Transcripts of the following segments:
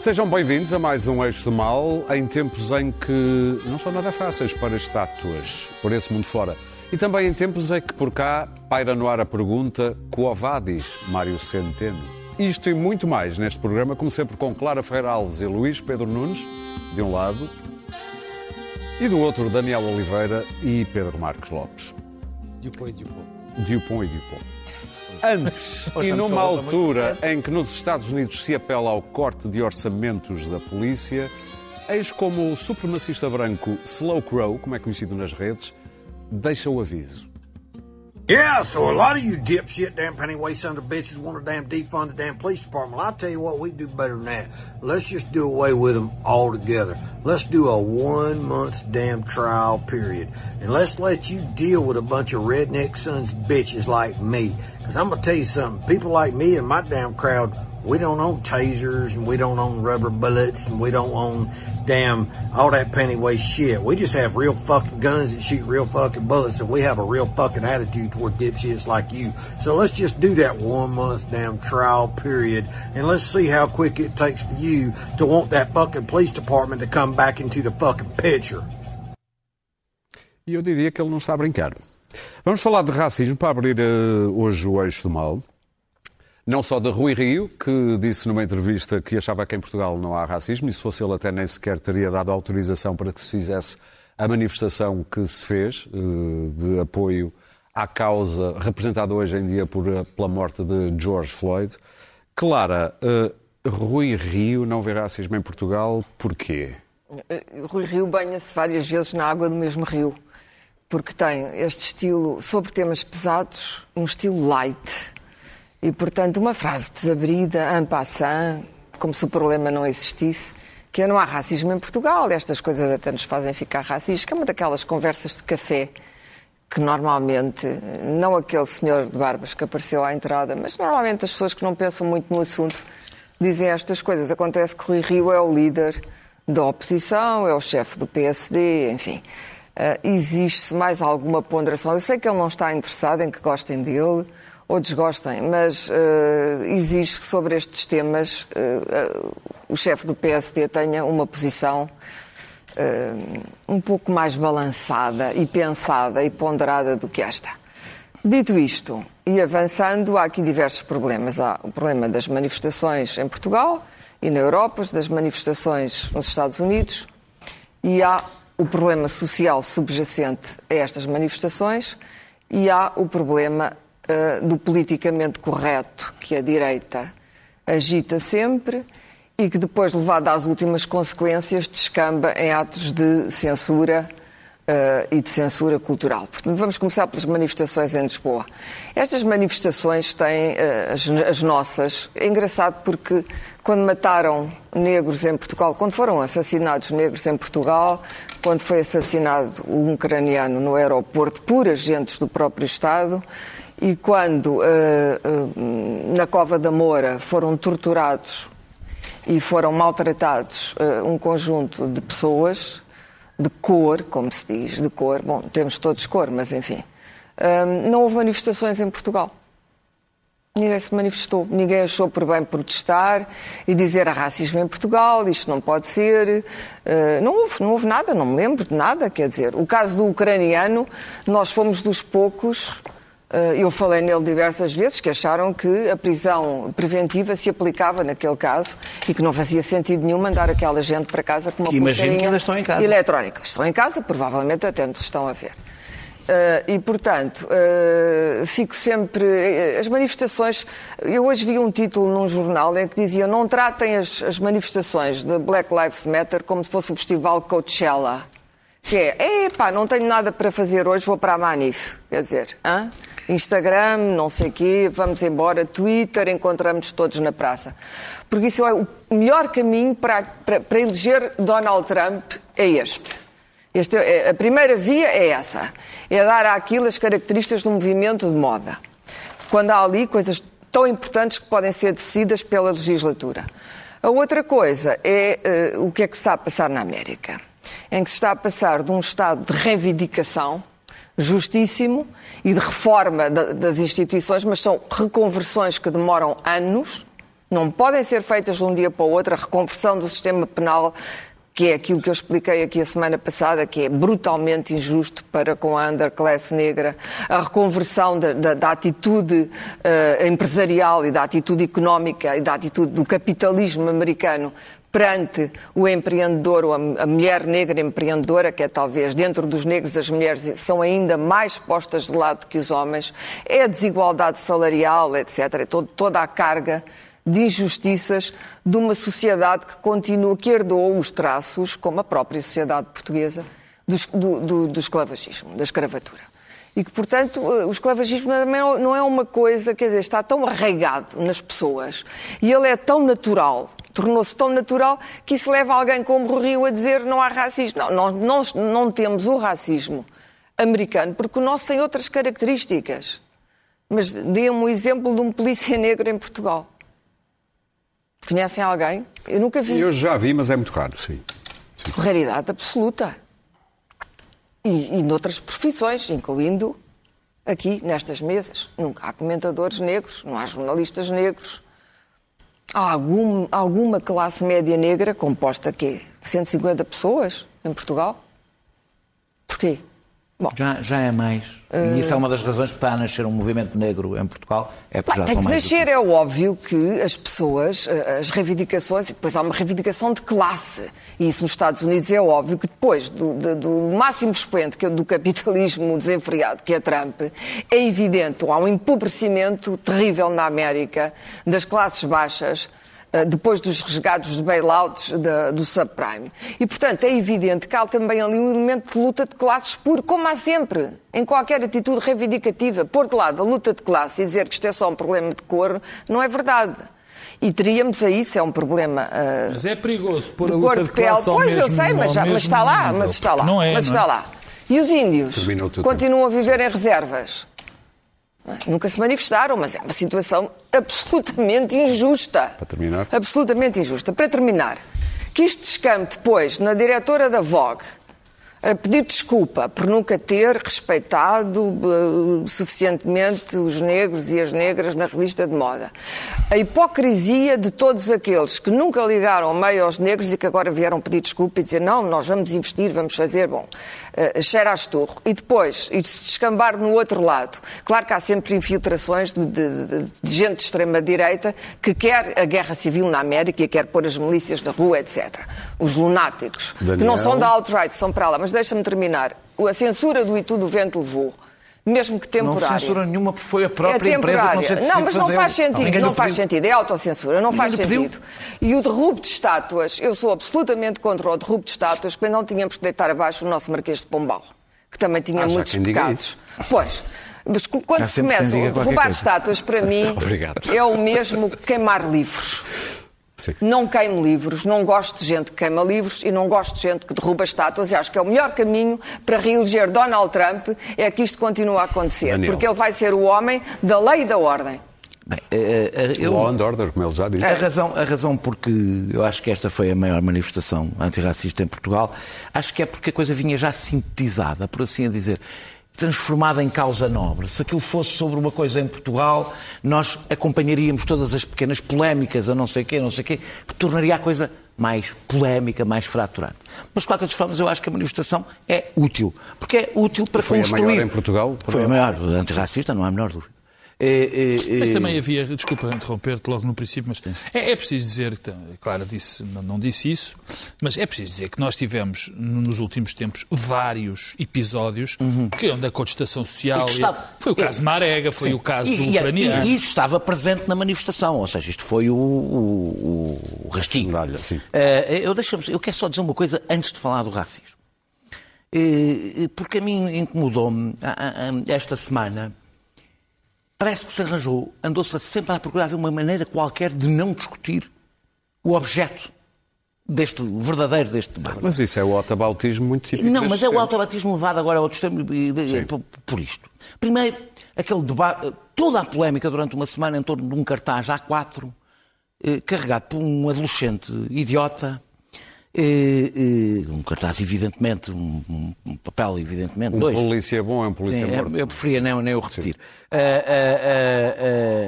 Sejam bem-vindos a mais um Eixo do Mal, em tempos em que não estão nada fáceis para estátuas por esse mundo fora. E também em tempos em que por cá paira no ar a pergunta Quo vadis, Mário Centeno? Isto e muito mais neste programa, como sempre com Clara Ferreira Alves e Luís Pedro Nunes, de um lado, e do outro Daniel Oliveira e Pedro Marcos Lopes. Dupont e Dupont. Dupont e Dupont. Antes e numa altura em que nos Estados Unidos se apela ao corte de orçamentos da polícia, eis como o supremacista branco Slow Crow, como é conhecido nas redes, deixa o aviso. Yeah, so a lot of you dipshit damn penny waste son of bitches want to damn defund the damn police department. Well, I'll tell you what, we do better than that. Let's just do away with them altogether. Let's do a one month damn trial period. And let's let you deal with a bunch of redneck sons of bitches like me. Cause I'm gonna tell you something, people like me and my damn crowd, we don't own tasers and we don't own rubber bullets and we don't own damn all that pennywise shit. We just have real fucking guns that shoot real fucking bullets and we have a real fucking attitude toward dipshits like you. So let's just do that one month damn trial period and let's see how quick it takes for you to want that fucking police department to come back into the fucking picture. Eu diria que ele não está a brincar. Vamos falar de racismo para abrir uh, hoje o eixo do mal. Não só de Rui Rio, que disse numa entrevista que achava que em Portugal não há racismo, e se fosse ele até nem sequer teria dado autorização para que se fizesse a manifestação que se fez uh, de apoio à causa representada hoje em dia por, uh, pela morte de George Floyd. Clara, Rui Rio não vê racismo em Portugal, porquê? Rui Rio banha-se várias vezes na água do mesmo rio porque tem este estilo sobre temas pesados, um estilo light. E, portanto, uma frase desabrida, en passant, como se o problema não existisse, que é não há racismo em Portugal, estas coisas até nos fazem ficar racistas, que é uma daquelas conversas de café que normalmente, não aquele senhor de barbas que apareceu à entrada, mas normalmente as pessoas que não pensam muito no assunto dizem estas coisas. Acontece que Rui Rio é o líder da oposição, é o chefe do PSD, enfim. Uh, Existe-se mais alguma ponderação? Eu sei que ele não está interessado em que gostem dele ou desgostem, mas uh, exige que sobre estes temas uh, o chefe do PSD tenha uma posição um pouco mais balançada e pensada e ponderada do que esta. Dito isto, e avançando, há aqui diversos problemas. Há o problema das manifestações em Portugal e na Europa, das manifestações nos Estados Unidos, e há o problema social subjacente a estas manifestações e há o problema uh, do politicamente correto que a direita agita sempre e que depois, levado às últimas consequências, descamba em atos de censura uh, e de censura cultural. Portanto, vamos começar pelas manifestações em Lisboa. Estas manifestações têm, uh, as, as, nossas, é engraçado porque quando mataram negros em Portugal, quando foram assassinados negros em Portugal, quando foi assassinado um ucraniano no aeroporto por agentes do próprio Estado, e quando uh, uh, na Cova da Moura foram torturados e foram maltratados uh, um conjunto de pessoas, de cor, como se diz, de cor. Bom, temos todos cor, mas enfim. não houve manifestações em Portugal. Ninguém se manifestou, ninguém achou por bem protestar e dizer há racismo em Portugal, isto não pode ser. não houve, não houve nada, não me lembro de nada. Quer dizer, o caso do ucraniano, nós fomos dos poucos eu falei nele diversas vezes que acharam que a prisão preventiva se aplicava naquele caso e que não fazia sentido nenhum mandar aquela gente para casa com uma Imagino que ainda estão em casa. eletrónica. Estão em casa, provavelmente até nos estão a ver. Uh, e, portanto, uh, fico sempre. As manifestações. Eu hoje vi um título num jornal em que dizia: não tratem as, as manifestações de Black Lives Matter como se fosse o festival Coachella. Que é, epá, não tenho nada para fazer hoje, vou para a Manif. Quer dizer, hã? Instagram, não sei o quê, vamos embora, Twitter, encontramos todos na praça. Porque isso é o melhor caminho para, para, para eleger Donald Trump é este. este é, a primeira via é essa, é dar àquilo as características do movimento de moda. Quando há ali coisas tão importantes que podem ser decididas pela legislatura. A outra coisa é uh, o que é que se está a passar na América, em que se está a passar de um estado de reivindicação justíssimo e de reforma das instituições, mas são reconversões que demoram anos, Não podem ser feitas de um dia para o outro a reconversão do sistema penal que é aquilo que eu expliquei aqui a semana passada, que é brutalmente injusto para com a underclass negra, a reconversão da, da, da atitude uh, empresarial e da atitude económica e da atitude do capitalismo americano perante o empreendedor ou a, mulher negra empreendedora, que é talvez dentro dos negros as mulheres são ainda mais postas de lado que os homens, é a desigualdade salarial, etc. É toda a carga de injustiças de uma sociedade que continua, que herdou os traços, como a própria sociedade portuguesa, do, do, do esclavagismo, da escravatura. E que, portanto, eh, o esclavagismo não é uma coisa, quer dizer, está tão arraigado nas pessoas e ele é tão natural, tornou-se tão natural que isso leva alguém como o Rio a dizer não há racismo. Não, nós não temos o racismo americano porque o nosso tem outras características. Mas dê-me um exemplo de um polícia negro em Portugal. Conhecem alguém? Eu nunca vi. Eu já vi, mas é muito raro, sim. sim. Raridade absoluta. E, e noutras profissões, incluindo aqui nestas mesas. Nunca há comentadores negros, não há jornalistas negros. Há algum, alguma classe média negra composta quê? 150 pessoas em Portugal? Porquê? Bom, já, já é mais. Uh... E isso é uma das razões que está a nascer um movimento negro em Portugal. É porque já tem são que mais nascer, é óbvio que as pessoas, eh, as reivindicações, e depois há uma reivindicação de classe. E isso nos Estados Unidos é óbvio que depois do, do, do máximo expoente que é do capitalismo desenfreado, que é Trump, é evidente, há um empobrecimento terrível na América das classes baixas eh, depois dos resgados de bailouts do subprime. E, portanto, é evidente que há também ali um elemento de luta de classes puro, como há sempre, em qualquer atitude reivindicativa. Pôr de lado a luta de classe e dizer que isto é só um problema de cor, não é verdade. E teríamos aí, isso é um problema. Uh, mas é perigoso pôr a luta de, de classe Pois, mesmo, eu sei, mas, já, mas está lá, mas está lá. Não é, mas está é? lá. E os índios continuam a viver em reservas. Nunca se manifestaram, mas é uma situação absolutamente injusta. Para terminar? Absolutamente injusta. Para terminar, que isto descampe depois na diretora da Vogue, pedir desculpa por nunca ter respeitado uh, suficientemente os negros e as negras na revista de moda. A hipocrisia de todos aqueles que nunca ligaram meio aos negros e que agora vieram pedir desculpa e dizer não, nós vamos investir, vamos fazer, bom, uh, cheira a esturro. E depois, e se descambar no outro lado. Claro que há sempre infiltrações de, de, de, de gente de extrema-direita que quer a guerra civil na América e quer pôr as milícias na rua, etc. Os lunáticos, Daniel... que não são da alt-right, são para lá. Mas deixa-me terminar. A censura do E tudo o vento levou mesmo que temporária. Não censura nenhuma, porque foi a própria é empresa que não se Não, mas não faz sentido, não faz sentido, é autocensura, não faz sentido. E o derrubo de estátuas, eu sou absolutamente contra o derrubo de estátuas, porque não tínhamos que deitar abaixo o nosso Marquês de Pombal, que também tinha ah, muitos pecados. Pois, mas quando se começa a derrubar estátuas, para mim, é o mesmo queimar livros. Sim. Não queimo livros, não gosto de gente que queima livros e não gosto de gente que derruba estátuas e acho que é o melhor caminho para reeleger Donald Trump é que isto continue a acontecer, Daniel. porque ele vai ser o homem da lei e da ordem. Bem, uh, uh, eu, Law and order, como ele já disse. A razão, a razão porque eu acho que esta foi a maior manifestação antirracista em Portugal, acho que é porque a coisa vinha já sintetizada, por assim dizer transformada em causa nobre. Se aquilo fosse sobre uma coisa em Portugal, nós acompanharíamos todas as pequenas polémicas, a não sei quê, a não sei quê, que tornaria a coisa mais polémica, mais fraturante. Mas, de qualquer forma, eu acho que a manifestação é útil. Porque é útil para foi construir... Foi a maior em Portugal? Foi a maior, antirracista, não há a menor dúvida. É, é, é... Mas também havia, desculpa interromper-te logo no princípio, mas é, é preciso dizer, claro, disse, não, não, disse isso, mas é preciso dizer que nós tivemos nos últimos tempos vários episódios uhum. que onde a contestação social. Estava... Foi o caso de Marega, foi Sim. o caso do ucraniano. E, isso estava presente na manifestação, ou seja, isto foi o, o, o racismo. Uh, eu, eu quero só dizer uma coisa antes de falar do racismo. Uh, porque a mim incomodou-me esta semana parece que se arranjou, andou-se sempre a procurar uma maneira qualquer de não discutir o objeto deste verdadeiro deste debate. Mas isso é o autobautismo muito típico. Não, mas é o autobautismo levado agora a outro extremo por isto. Primeiro, aquele debate, toda a polémica durante uma semana em torno de um cartaz A4 eh, carregado por um adolescente idiota um cartaz, evidentemente, um, papel, evidentemente. Um dois. polícia bom é um polícia Sim, morto. eu preferia nem, nem o repetir. Uh,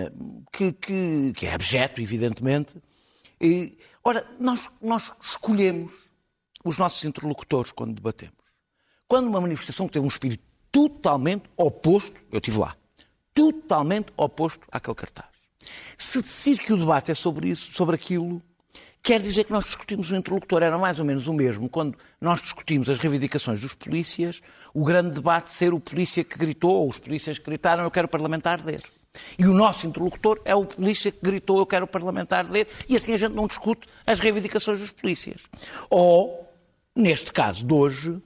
uh, uh, que, que, que, é abjeto, evidentemente. E, ora, nós, nós escolhemos os nossos interlocutores quando debatemos. Quando uma manifestação teve um espírito totalmente oposto, eu estive lá, totalmente oposto àquele cartaz. Se decidir que o debate é sobre isso, sobre aquilo, quer dizer que nós discutimos o interlocutor. Era mais ou menos o mesmo quando nós discutimos as reivindicações dos polícias, o grande debate ser o polícia que gritou, ou os polícias que gritaram, eu quero parlamentar arder. E o nosso interlocutor é o polícia que gritou, eu quero parlamentar arder, e assim a gente não discute as reivindicações dos polícias. Ou, neste caso de hoje,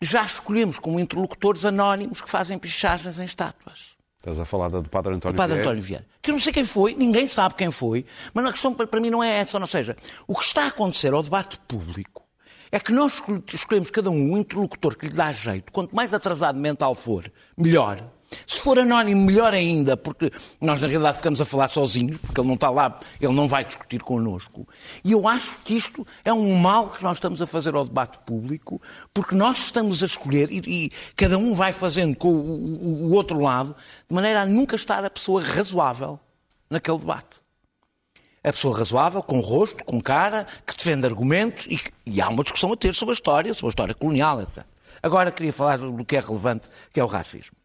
já escolhemos como interlocutores anónimos que fazem pichagens em estátuas. Estás a falar do Padre António O Padre Vieira? António Vieira. Que eu não sei quem foi, ninguém sabe quem foi, mas a questão para mim não é essa. Ou seja, o que está a acontecer ao debate público é que nós escolhemos cada um um interlocutor que lhe dá jeito. Quanto mais atrasado mental for, melhor. Se for anónimo, melhor ainda, porque nós na realidade ficamos a falar sozinhos, porque ele não está lá, ele não vai discutir connosco. E eu acho que isto é um mal que nós estamos a fazer ao debate público, porque nós estamos a escolher e, e cada um vai fazendo com o, o, o outro lado, de maneira a nunca estar a pessoa razoável naquele debate. A pessoa razoável, com rosto, com cara, que defende argumentos e, e há uma discussão a ter sobre a história, sobre a história colonial, etc. Agora queria falar do que é relevante, que é o racismo.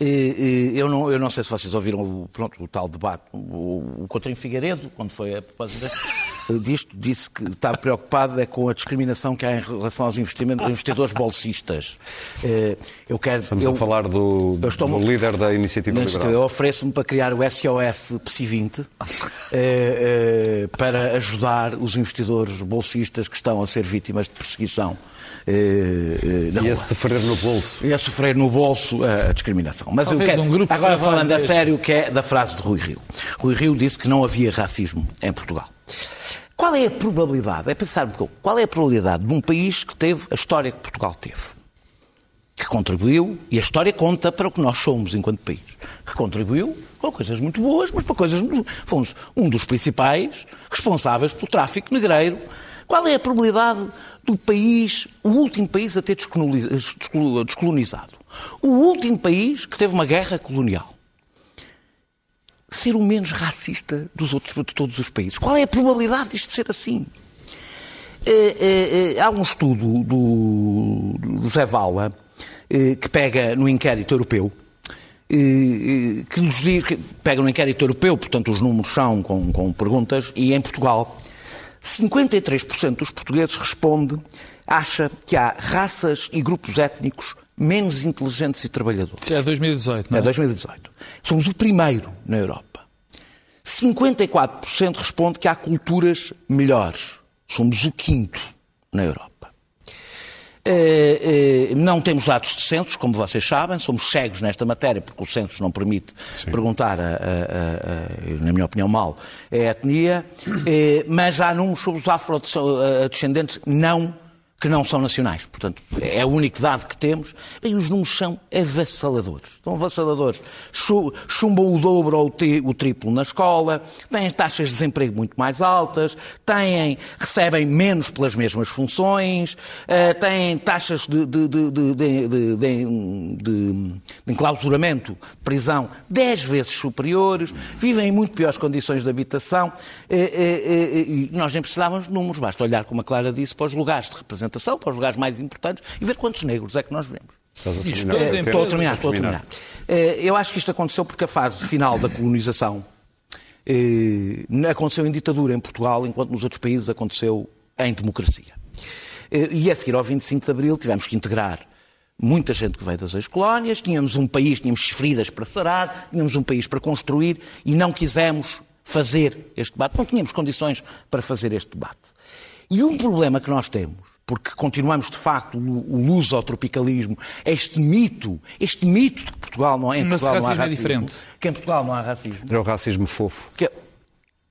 Eu não, eu não sei se vocês ouviram o, pronto, o tal debate. O, o Coutinho Figueiredo, quando foi a propósito disto, disse que estava preocupado é com a discriminação que há em relação aos investimentos, investidores bolsistas. Eu quero, Estamos eu, a falar do, eu estou- do líder da Iniciativa Neste- Liberal. Eu ofereço-me para criar o SOS PSI 20 eh, eh, para ajudar os investidores bolsistas que estão a ser vítimas de perseguição. eh, eh, E rua. a sofrer no bolso. E a sofrer no bolso a, a discriminação. Mas eu Talvez quero, um grupo de agora falando a sério, que é da frase de Rui Rio. Rui Rio disse que não havia racismo em Portugal. Qual é a probabilidade, é pensar um qual é a probabilidade de um país que teve a história que Portugal teve? Que contribuiu, e a história conta para o que nós somos enquanto país, que contribuiu com coisas muito boas, mas para coisas muito... Fomos um dos principais responsáveis pelo tráfico negreiro. Qual é a probabilidade do país, o último país a ter descoloniz- descolo- descolonizado? O último país que teve uma guerra colonial ser o menos racista dos outros, de todos os países. Qual é a probabilidade disto ser assim? Eh, eh, eh, há um estudo do, do José Vala que pega no inquérito europeu, que nos diz, que pega no inquérito europeu, portanto os números são com, com perguntas, e em Portugal 53% dos portugueses responde, acha que há raças e grupos étnicos menos inteligentes e trabalhadores. Isso é 2018, não É é? 2018. Somos o primeiro na Europa. 54% responde que há culturas melhores. Somos o quinto na Europa. Eh, eh, não temos dados de censos, como vocês sabem, somos cegos nesta matéria, porque o censo não permite perguntar, a- a- a- a- na minha opinião, mal, a etnia, eh, mas há números sobre os afrodescendentes não que não são nacionais. Portanto, é o único dado que temos. E os números são avassaladores. São avassaladores. Chu- Chumbam o dobro ou o tri- o triplo na escola, têm taxas de desemprego muito mais altas, têm, recebem menos pelas mesmas funções, eh, têm taxas de, de, de, de, de, enclausuramento, prisão, 10 vezes superiores, vivem em muito piores condições de habitação. eh, eh, E nós nem precisávamos de números, basta olhar, como a Clara disse, para os lugares de representação, para os lugares mais importantes e ver quantos negros é que nós vemos. Estás a terminar. tempo. Estou a terminar, estou a terminar. Eu acho que isto aconteceu porque a fase final da colonização eh, aconteceu em ditadura em Portugal, enquanto nos outros países aconteceu em democracia. Eh, E a seguir ao 25 de Abril tivemos que integrar muita gente que veio das ex-colónias, tínhamos um país, tínhamos feridas para sarar, tínhamos um país para construir e não quisemos fazer este debate, não tínhamos condições para fazer este debate. E um problema que nós temos, porque continuamos de facto o o luso-tropicalismo, este mito, este mito de que Portugal não é em Mas Portugal não há racismo é racismo, diferente. que em Portugal não há racismo. Era o racismo fofo. Que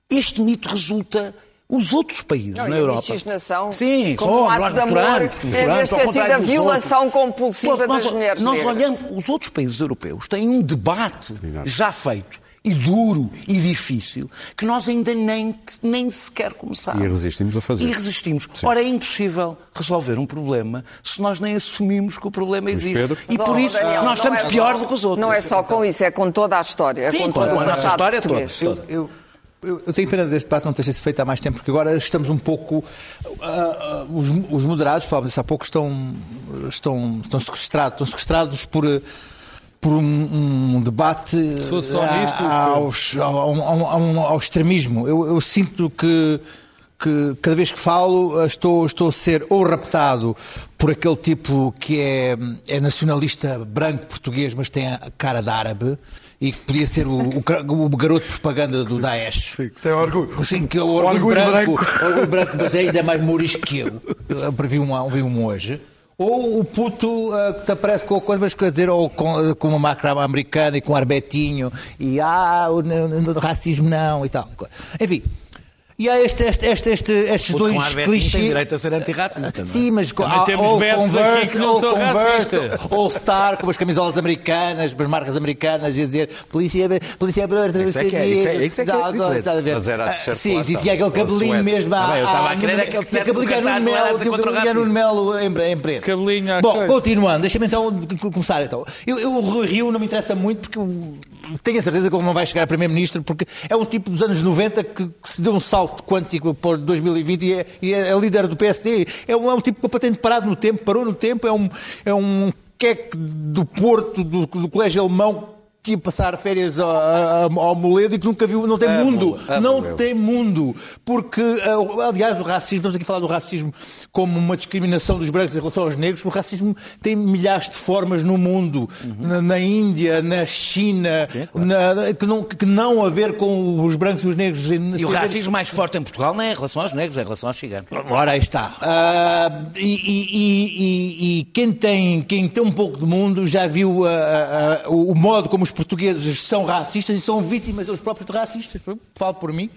este mito resulta os outros países Não, na e a Europa. miscigenação, Sim, como somos, um ato nós de amor, misturamos, em vez misturamos, de ao ter contrário sido a violação compulsiva nós, das mulheres nós negras. olhamos, os outros países europeus têm um debate já feito e duro e difícil que nós ainda nem, nem sequer começámos. E resistimos a fazer. E resistimos. Sim. Ora, é impossível resolver um problema se nós nem assumimos que o problema existe. Pedro. E por isso Daniel, nós estamos é pior só, do que os outros. Não é só com isso, é com toda a história. É Sim, com toda a nossa história toda. Eu, eu, eu, tenho pena deste debate não ter sido feito há mais tempo, porque agora estamos um pouco. Uh, uh, os, os, moderados, falávamos disso há pouco, estão, estão, estão sequestrados, estão sequestrados por por um, um debate aos, ao, ao, ao, extremismo. Eu, eu sinto que, que, cada vez que falo estou, estou a ser ou raptado por aquele tipo que é, é nacionalista branco português, mas tem a cara de árabe, e que podia ser o, o, o garoto propaganda do Daesh. Sim, tem orgulho. Sim, que é o orgulho, orgulho branco, branco. Orgulho branco, mas é ainda mais mourisco que eu. Eu vi um, vi um hoje. Ou o puto uh, que te aparece com a coisa, mas quer dizer, ou com, com uma máquina americana e com um arbetinho, e ah, o, o, o racismo não, e tal. Enfim, e há este, este, este, este estes dois clichês. tem direito a ser antirracista. É? Sim, mas Também há, temos ou Converse, ou, Converse ou Star, com as camisolas americanas, as marcas americanas, e a dizer polícia, polícia brasileira, isso é que é, isso é, isso é, que é Mas era a Sim, e tinha aquele cabelinho mesmo. Ah, eu estava a querer aquele Tinha cabelinho no Melo, tinha cabelinho no Melo em preto. Cabelinho Bom, continuando, deixa-me então começar então. Eu, o Rio não me interessa muito porque tenho a certeza que ele não vai chegar a Primeiro-Ministro porque é um tipo dos anos 90 que, que se deu um salto quântico para 2020 e é, e é, líder do PSD. É um, é um tipo completamente parado no tempo, parou no tempo, é um, é um queque do Porto, do, do Colégio Alemão que ia passar férias ao Moledo e que nunca viu, não tem amo, mundo, amo não eu. tem mundo, porque, eh, aliás, o racismo, estamos aqui a falar do racismo como uma discriminação dos brancos em relação aos negros, o racismo tem milhares de formas no mundo, uhum. na, na, Índia, na China, é, claro. na, que, não, que não a ver com os brancos e os negros. E o racismo mais forte em Portugal não é em relação aos negros, é em relação aos ciganos. Ora, aí está. Uh, e, e, e, e, quem, tem, quem tem um pouco de mundo já viu uh, uh, o modo como os portugueses são racistas e são vítimas eles próprios de racistas. Falo por mim,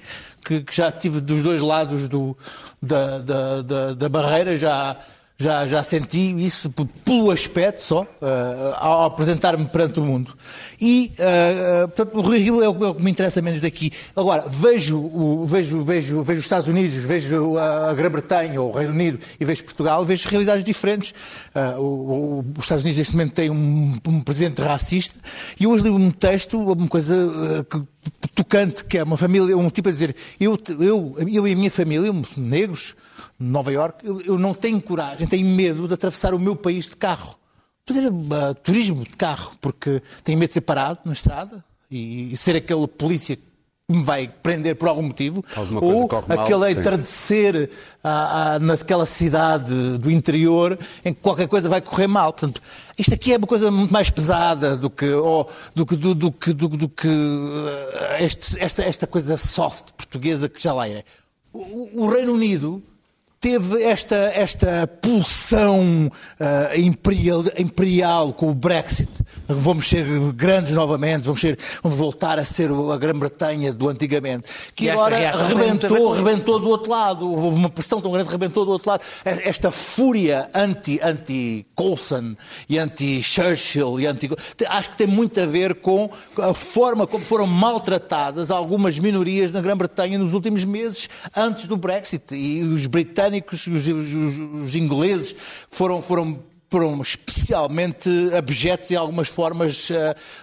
que, que já tive dos dois lados do, da, da, da, da barreira, já já, já senti isso pelo aspecto só, uh, ao apresentar-me perante o mundo. E, uh, portanto, o Rio é o, é o, que me interessa menos daqui. Agora, vejo, o, vejo, vejo, vejo os Estados Unidos, vejo a Grã-Bretanha ou o Reino Unido e vejo Portugal, vejo realidades diferentes. Uh, o, os Estados Unidos, neste momento, têm um, um presidente racista e hoje li um texto, uma coisa que tocante, que é uma família, um tipo a dizer, eu, eu, eu e a minha família, negros, Nova York, eu, eu, não tenho coragem, tenho medo de atravessar o meu país de carro. Fazer uh, turismo de carro, porque tenho medo de ser parado na estrada e, e ser aquele polícia que me vai prender por algum motivo, ou aquele entardecer ah, ah, naquela cidade do interior em que qualquer coisa vai correr mal. Portanto, isto aqui é uma coisa muito mais pesada do que, oh, do que, do, do, que, do, do que uh, este, esta, esta coisa soft portuguesa que já lá é. o, o Reino Unido teve esta, esta pulsão uh, imperial, imperial com o Brexit. Vamos ser grandes novamente, vamos, ser, vamos voltar a ser a Grã-Bretanha do antigamente. Que agora rebentou, rebentou do outro lado. Houve uma pressão tão grande, rebentou do outro lado. Esta fúria anti-Colson anti e anti-Churchill e anti... Acho que tem muito a ver com a forma como foram maltratadas algumas minorias na Grã-Bretanha nos últimos meses antes do Brexit. E os britânicos britânicos e os, os, os ingleses foram, foram foram especialmente abjetos em algumas formas uh,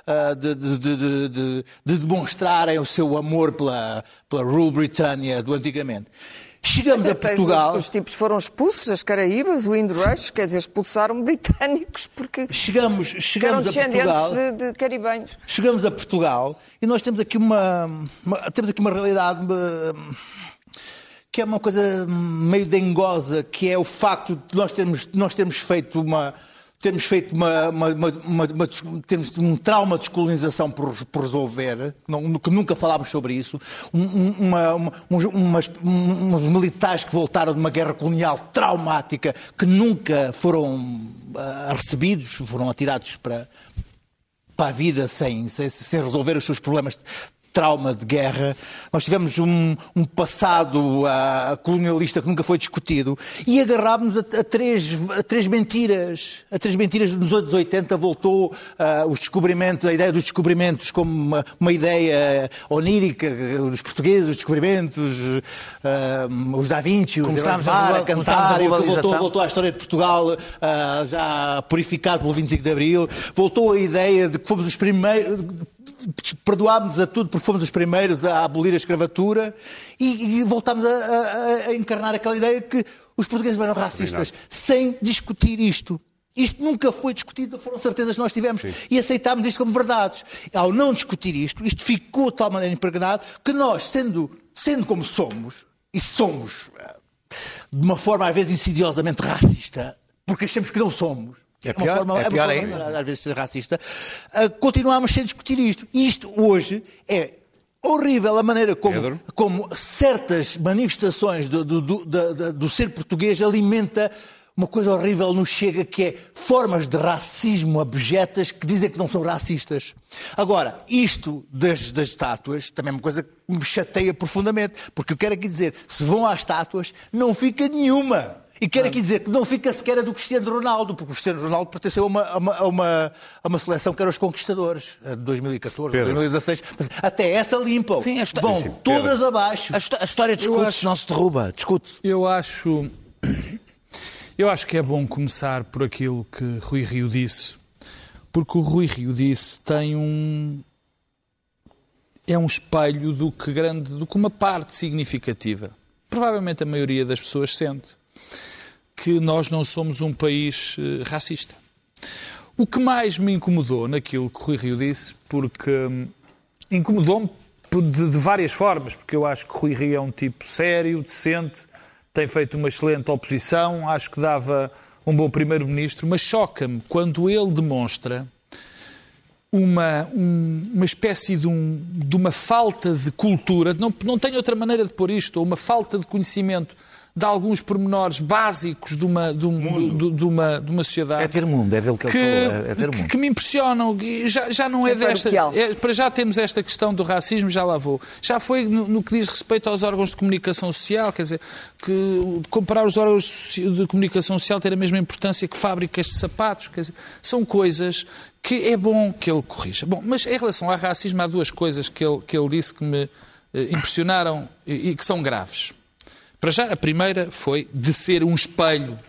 uh, de, de, de, de, demonstrarem o seu amor pela, pela Rule Britannia do antigamente. Chegamos a Portugal. Os, os, tipos foram expulsos, as Caraíbas, o Windrush, quer dizer, expulsaram britânicos porque chegamos, chegamos eram a Portugal, de, de caribenhos. Chegamos a Portugal e nós temos aqui uma, uma temos aqui uma realidade. Uma, que é uma coisa meio dengosa, que é o facto de nós termos, nós termos feito uma termos feito uma, uma, uma, uma termos um trauma de descolonização por, por resolver, não, que nunca falámos sobre isso, uma, uns, umas, uns militares que voltaram de uma guerra colonial traumática, que nunca foram uh, recebidos, foram atirados para, para a vida sem, sem, sem resolver os seus problemas trauma de guerra, nós tivemos um, um passado uh, colonialista que nunca foi discutido e agarrámos a, a, três, a três mentiras. A três mentiras nos anos 80 voltou uh, os descobrimentos, a ideia dos descobrimentos como uma, uma ideia onírica dos portugueses, os descobrimentos, uh, os Da Vinci, os Começámos Bar, a, a cantar, a voltou, voltou à história de Portugal já purificado pelo 25 de Abril, voltou a ideia de que fomos os primeiros perdoámos a tudo porque fomos os primeiros a abolir a escravatura e, e voltámos a, a, a, encarnar aquela ideia que os portugueses eram racistas, sem discutir isto. Isto nunca foi discutido, foram certezas que nós tivemos Sim. e aceitámos isto como verdades. Ao não discutir isto, isto ficou de tal maneira impregnado que nós, sendo, sendo como somos, e somos eh, de uma forma às vezes insidiosamente racista, porque achamos que não somos, é pior, forma, é pior ainda. Forma, às vezes ser racista. Uh, continuamos sem discutir isto. Isto hoje é horrível a maneira como, como certas manifestações do, do, do, do, ser português alimenta uma coisa horrível nos chega que é formas de racismo abjetas que dizem que não são racistas. Agora, isto das, das estátuas também é uma coisa que me chateia profundamente, porque eu quero aqui dizer, se vão às estátuas, não fica nenhuma. E quero aqui dizer que não fica sequer a do Cristiano Ronaldo, porque o Cristiano Ronaldo pertenceu a uma, a uma, a uma, a uma seleção que era os Conquistadores, de 2014, Pedro. 2016. Mas até essa limpam. Sim, a Vão sim, todas abaixo. A, a história discute acho... não se derruba. Discute. Eu acho... Eu acho que é bom começar por aquilo que Rui Rio disse, porque o Rui Rio disse tem um é um espelho do que grande, do que uma parte significativa, provavelmente a maioria das pessoas sente que nós não somos um país uh, racista. O que mais me incomodou naquilo que o Rui Rio disse, porque hum, incomodou-me de, de, várias formas, porque eu acho que Rui Rio é um tipo sério, decente, tem feito uma excelente oposição, acho que dava um bom primeiro-ministro, mas choca-me quando ele demonstra uma, um, uma espécie de, um, de, uma falta de cultura, não, não tenho outra maneira de pôr isto, ou uma falta de conhecimento de alguns pormenores básicos de uma, de, um, de, de, uma, de uma sociedade. É ter mundo, é ver o que, que ele falou. É, é ter mundo. Que me impressionam. Já, já não é, é desta. É, para já temos esta questão do racismo, já lá vou. Já foi no, no, que diz respeito aos órgãos de comunicação social, quer dizer, que comparar os órgãos de comunicação social ter a mesma importância que fábricas de sapatos, quer dizer, são coisas que é bom que ele corrija. Bom, mas em relação ao racismo, há duas coisas que ele, que ele disse que me eh, impressionaram e, e que são graves. Para já, a primeira foi de ser um espelho,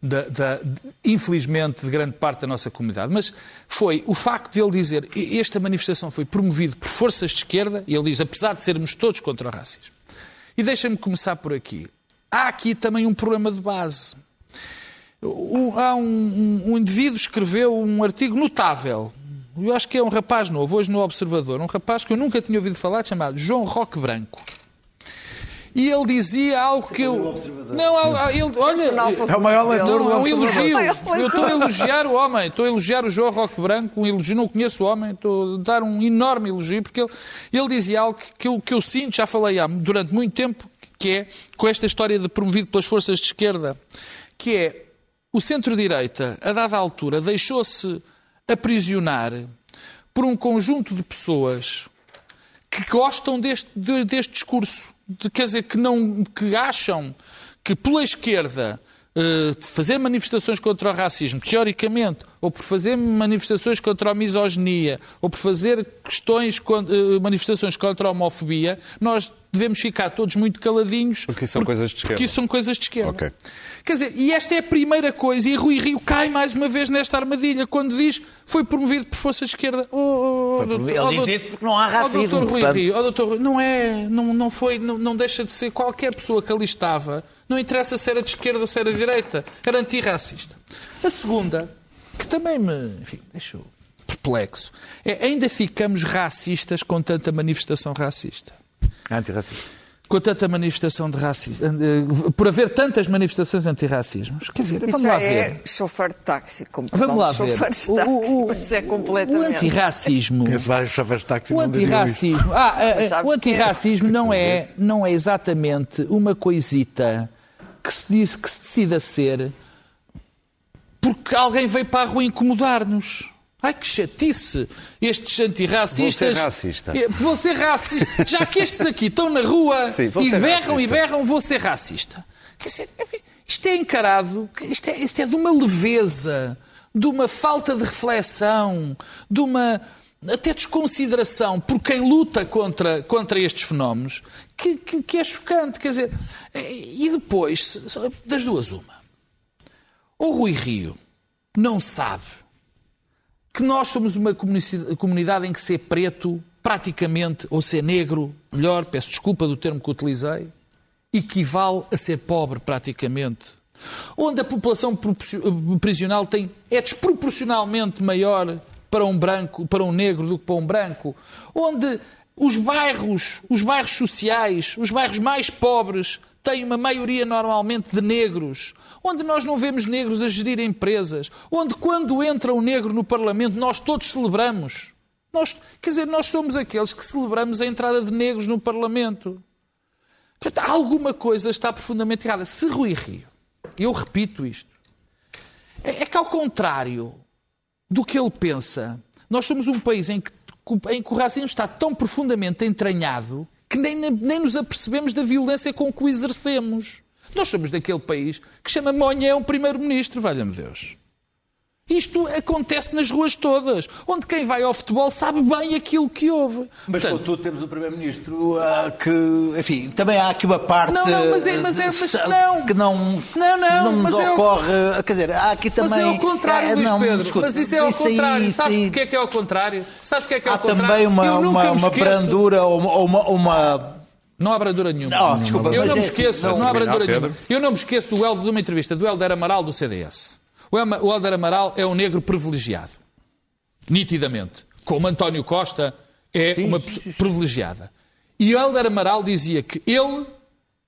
da, da, de, infelizmente, de grande parte da nossa comunidade. Mas foi o facto de ele dizer esta manifestação foi promovida por forças de esquerda, e ele diz, apesar de sermos todos contra o racismo. E deixa-me começar por aqui. Há aqui também um problema de base. há um, um, um indivíduo escreveu um artigo notável, eu acho que é um rapaz novo, hoje no Observador, um rapaz que eu nunca tinha ouvido falar, chamado João Roque Branco e ele dizia algo que eu. Não, ele, olha. É o maior leitor não, é um elogio. Eu estou a elogiar o homem, estou a elogiar o João Roque Branco, um elogio, não conheço o homem, estou a dar um enorme elogio, porque ele, ele dizia algo que, que, eu, que eu sinto, já falei há, durante muito tempo, que é com esta história de promovido pelas forças de esquerda, que é o centro-direita, a dada altura, deixou-se aprisionar por um conjunto de pessoas que gostam deste, deste discurso de, quer dizer, que, não, que acham que pela esquerda uh, fazer manifestações contra o racismo, teoricamente, ou por fazer manifestações contra a misoginia, ou por fazer questões, uh, manifestações contra a homofobia, nós devemos ficar todos muito caladinhos. Porque isso são porque, coisas de esquerda. Porque isso são coisas de esquerda. Okay. Quer dizer, e esta é a primeira coisa, e Rui Rio cai mais uma vez nesta armadilha, quando diz foi promovido por força de esquerda. Oh, oh, doutor, ele oh, diz isso porque não há racismo. Oh, doutor Rui portanto... Rio, oh, doutor, não é, não, não foi, não, não deixa de ser qualquer pessoa que ali estava, não interessa se era de esquerda ou se era de direita, era antirracista. A segunda, que também me, enfim, deixou perplexo, é ainda ficamos racistas com tanta manifestação racista. Antirracista com tanta manifestação de racismo, eh, por haver tantas manifestações antirracismo. Quer dizer, vamos lá é ver. chofer de táxi, como vamos lá ver. De táxi, o, o, mas é completamente. O antirracismo. vários chofers de táxi. O antirracismo. Ah, ah o antirracismo não é, não é exatamente uma coisita que se diz que se decida ser porque alguém veio para a rua incomodar-nos. Ai que chatice! Estes antirracistas. Vou ser racista. É, Vou ser racista. Já que estes aqui estão na rua Sim, e berram e racista. berram, vou ser racista. Quer dizer, isto é encarado, isto é, isto é de uma leveza, de uma falta de reflexão, de uma até desconsideração por quem luta contra, contra estes fenómenos, que, que, que é chocante. Quer dizer, e depois, das duas, uma. O Rui Rio não sabe que nós somos uma comunidade em que ser preto, praticamente, ou ser negro, melhor, peço desculpa do termo que utilizei, equivale a ser pobre, praticamente. Onde a população prisional tem, é desproporcionalmente maior para um branco, para um negro do que para um branco. Onde os bairros, os bairros sociais, os bairros mais pobres têm uma maioria normalmente de negros, onde nós não vemos negros a gerir empresas, onde quando entra um negro no Parlamento nós todos celebramos. Nós, quer dizer, nós somos aqueles que celebramos a entrada de negros no Parlamento. Portanto, alguma coisa está profundamente errada. Se Rui Rio, eu repito isto, é, é que ao contrário do que ele pensa, nós somos um país em que, em que o racismo está tão profundamente entranhado que nem, nem nos apercebemos da violência com que o exercemos. Nós somos daquele país que chama Monhão primeiro-ministro, valha-me Deus. Isto acontece nas ruas todas, onde quem vai ao futebol sabe bem aquilo que houve. Mas Portanto, contudo temos um Primeiro-Ministro ah, que, enfim, também há aqui uma parte Não, não, mas é- mas é- mas não. que não, Não, não, nos mas é o- ocorre, quer dizer, há aqui também... Mas é ao contrário, é, Luís não, Pedro. escuta, mas isso é ao isso aí, contrário. isso Sabes aí. porquê é que é ao contrário? Sabes porquê é que é ao Há contrário? também uma, uma, uma brandura ou uma, uma, uma- Não há brandura nenhuma. Oh, desculpa, eu não me é assim, esqueço, não- não, há Pedro. nenhuma. Eu não me esqueço do de uma entrevista do Helder Amaral do CDS. O Helder Amaral é um negro privilegiado. Nitidamente. Como António Costa é uma pessoa privilegiada. E o Helder Amaral dizia que ele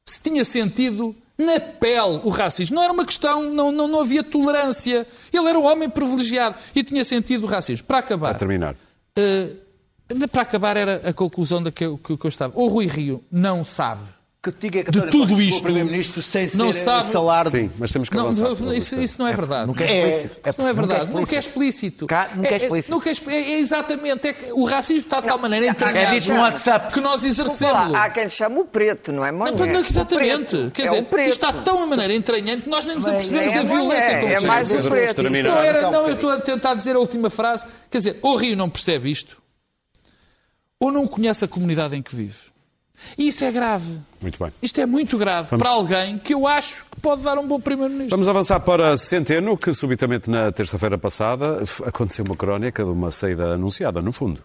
se tinha sentido na pele o racismo. Não era uma questão, não, não, não havia tolerância. Ele era um homem privilegiado e tinha sentido o racismo. Para acabar, Para terminar. Uh, para acabar, era a conclusão da que eu, que eu estava. O Rui Rio não sabe. Que que De tudo isto, a Primeiro-Ministro sem ser não sabe- salário Sim, mas temos que Não, avançar. não, isso, isso não é verdade. nunca é É- explícito. Isso não é nunca verdade. Nunca é explícito. Cá, nunca é explícito. nunca é expl- é- é exatamente. É que o racismo está de tal maneira É entranhado dito no WhatsApp. que nós exercemos. lá, há quem lhe chame o preto, não é Não, Monhé? não, exatamente. O preto. Quer é dizer, o preto. isto está de tão maneira entranhante que nós nem nos apercebemos da é violência que é mais o preto. não, era, não, eu estou a tentar dizer a última frase. Quer dizer, ou o Rio não percebe isto, ou não conhece a comunidade em que vive. E isso é grave. Muito bem. Isto é muito grave Vamos- para alguém que eu acho que pode dar um bom primeiro-ministro. Vamos avançar para Centeno, que subitamente na terça-feira passada aconteceu uma crónica de uma saída anunciada, no fundo.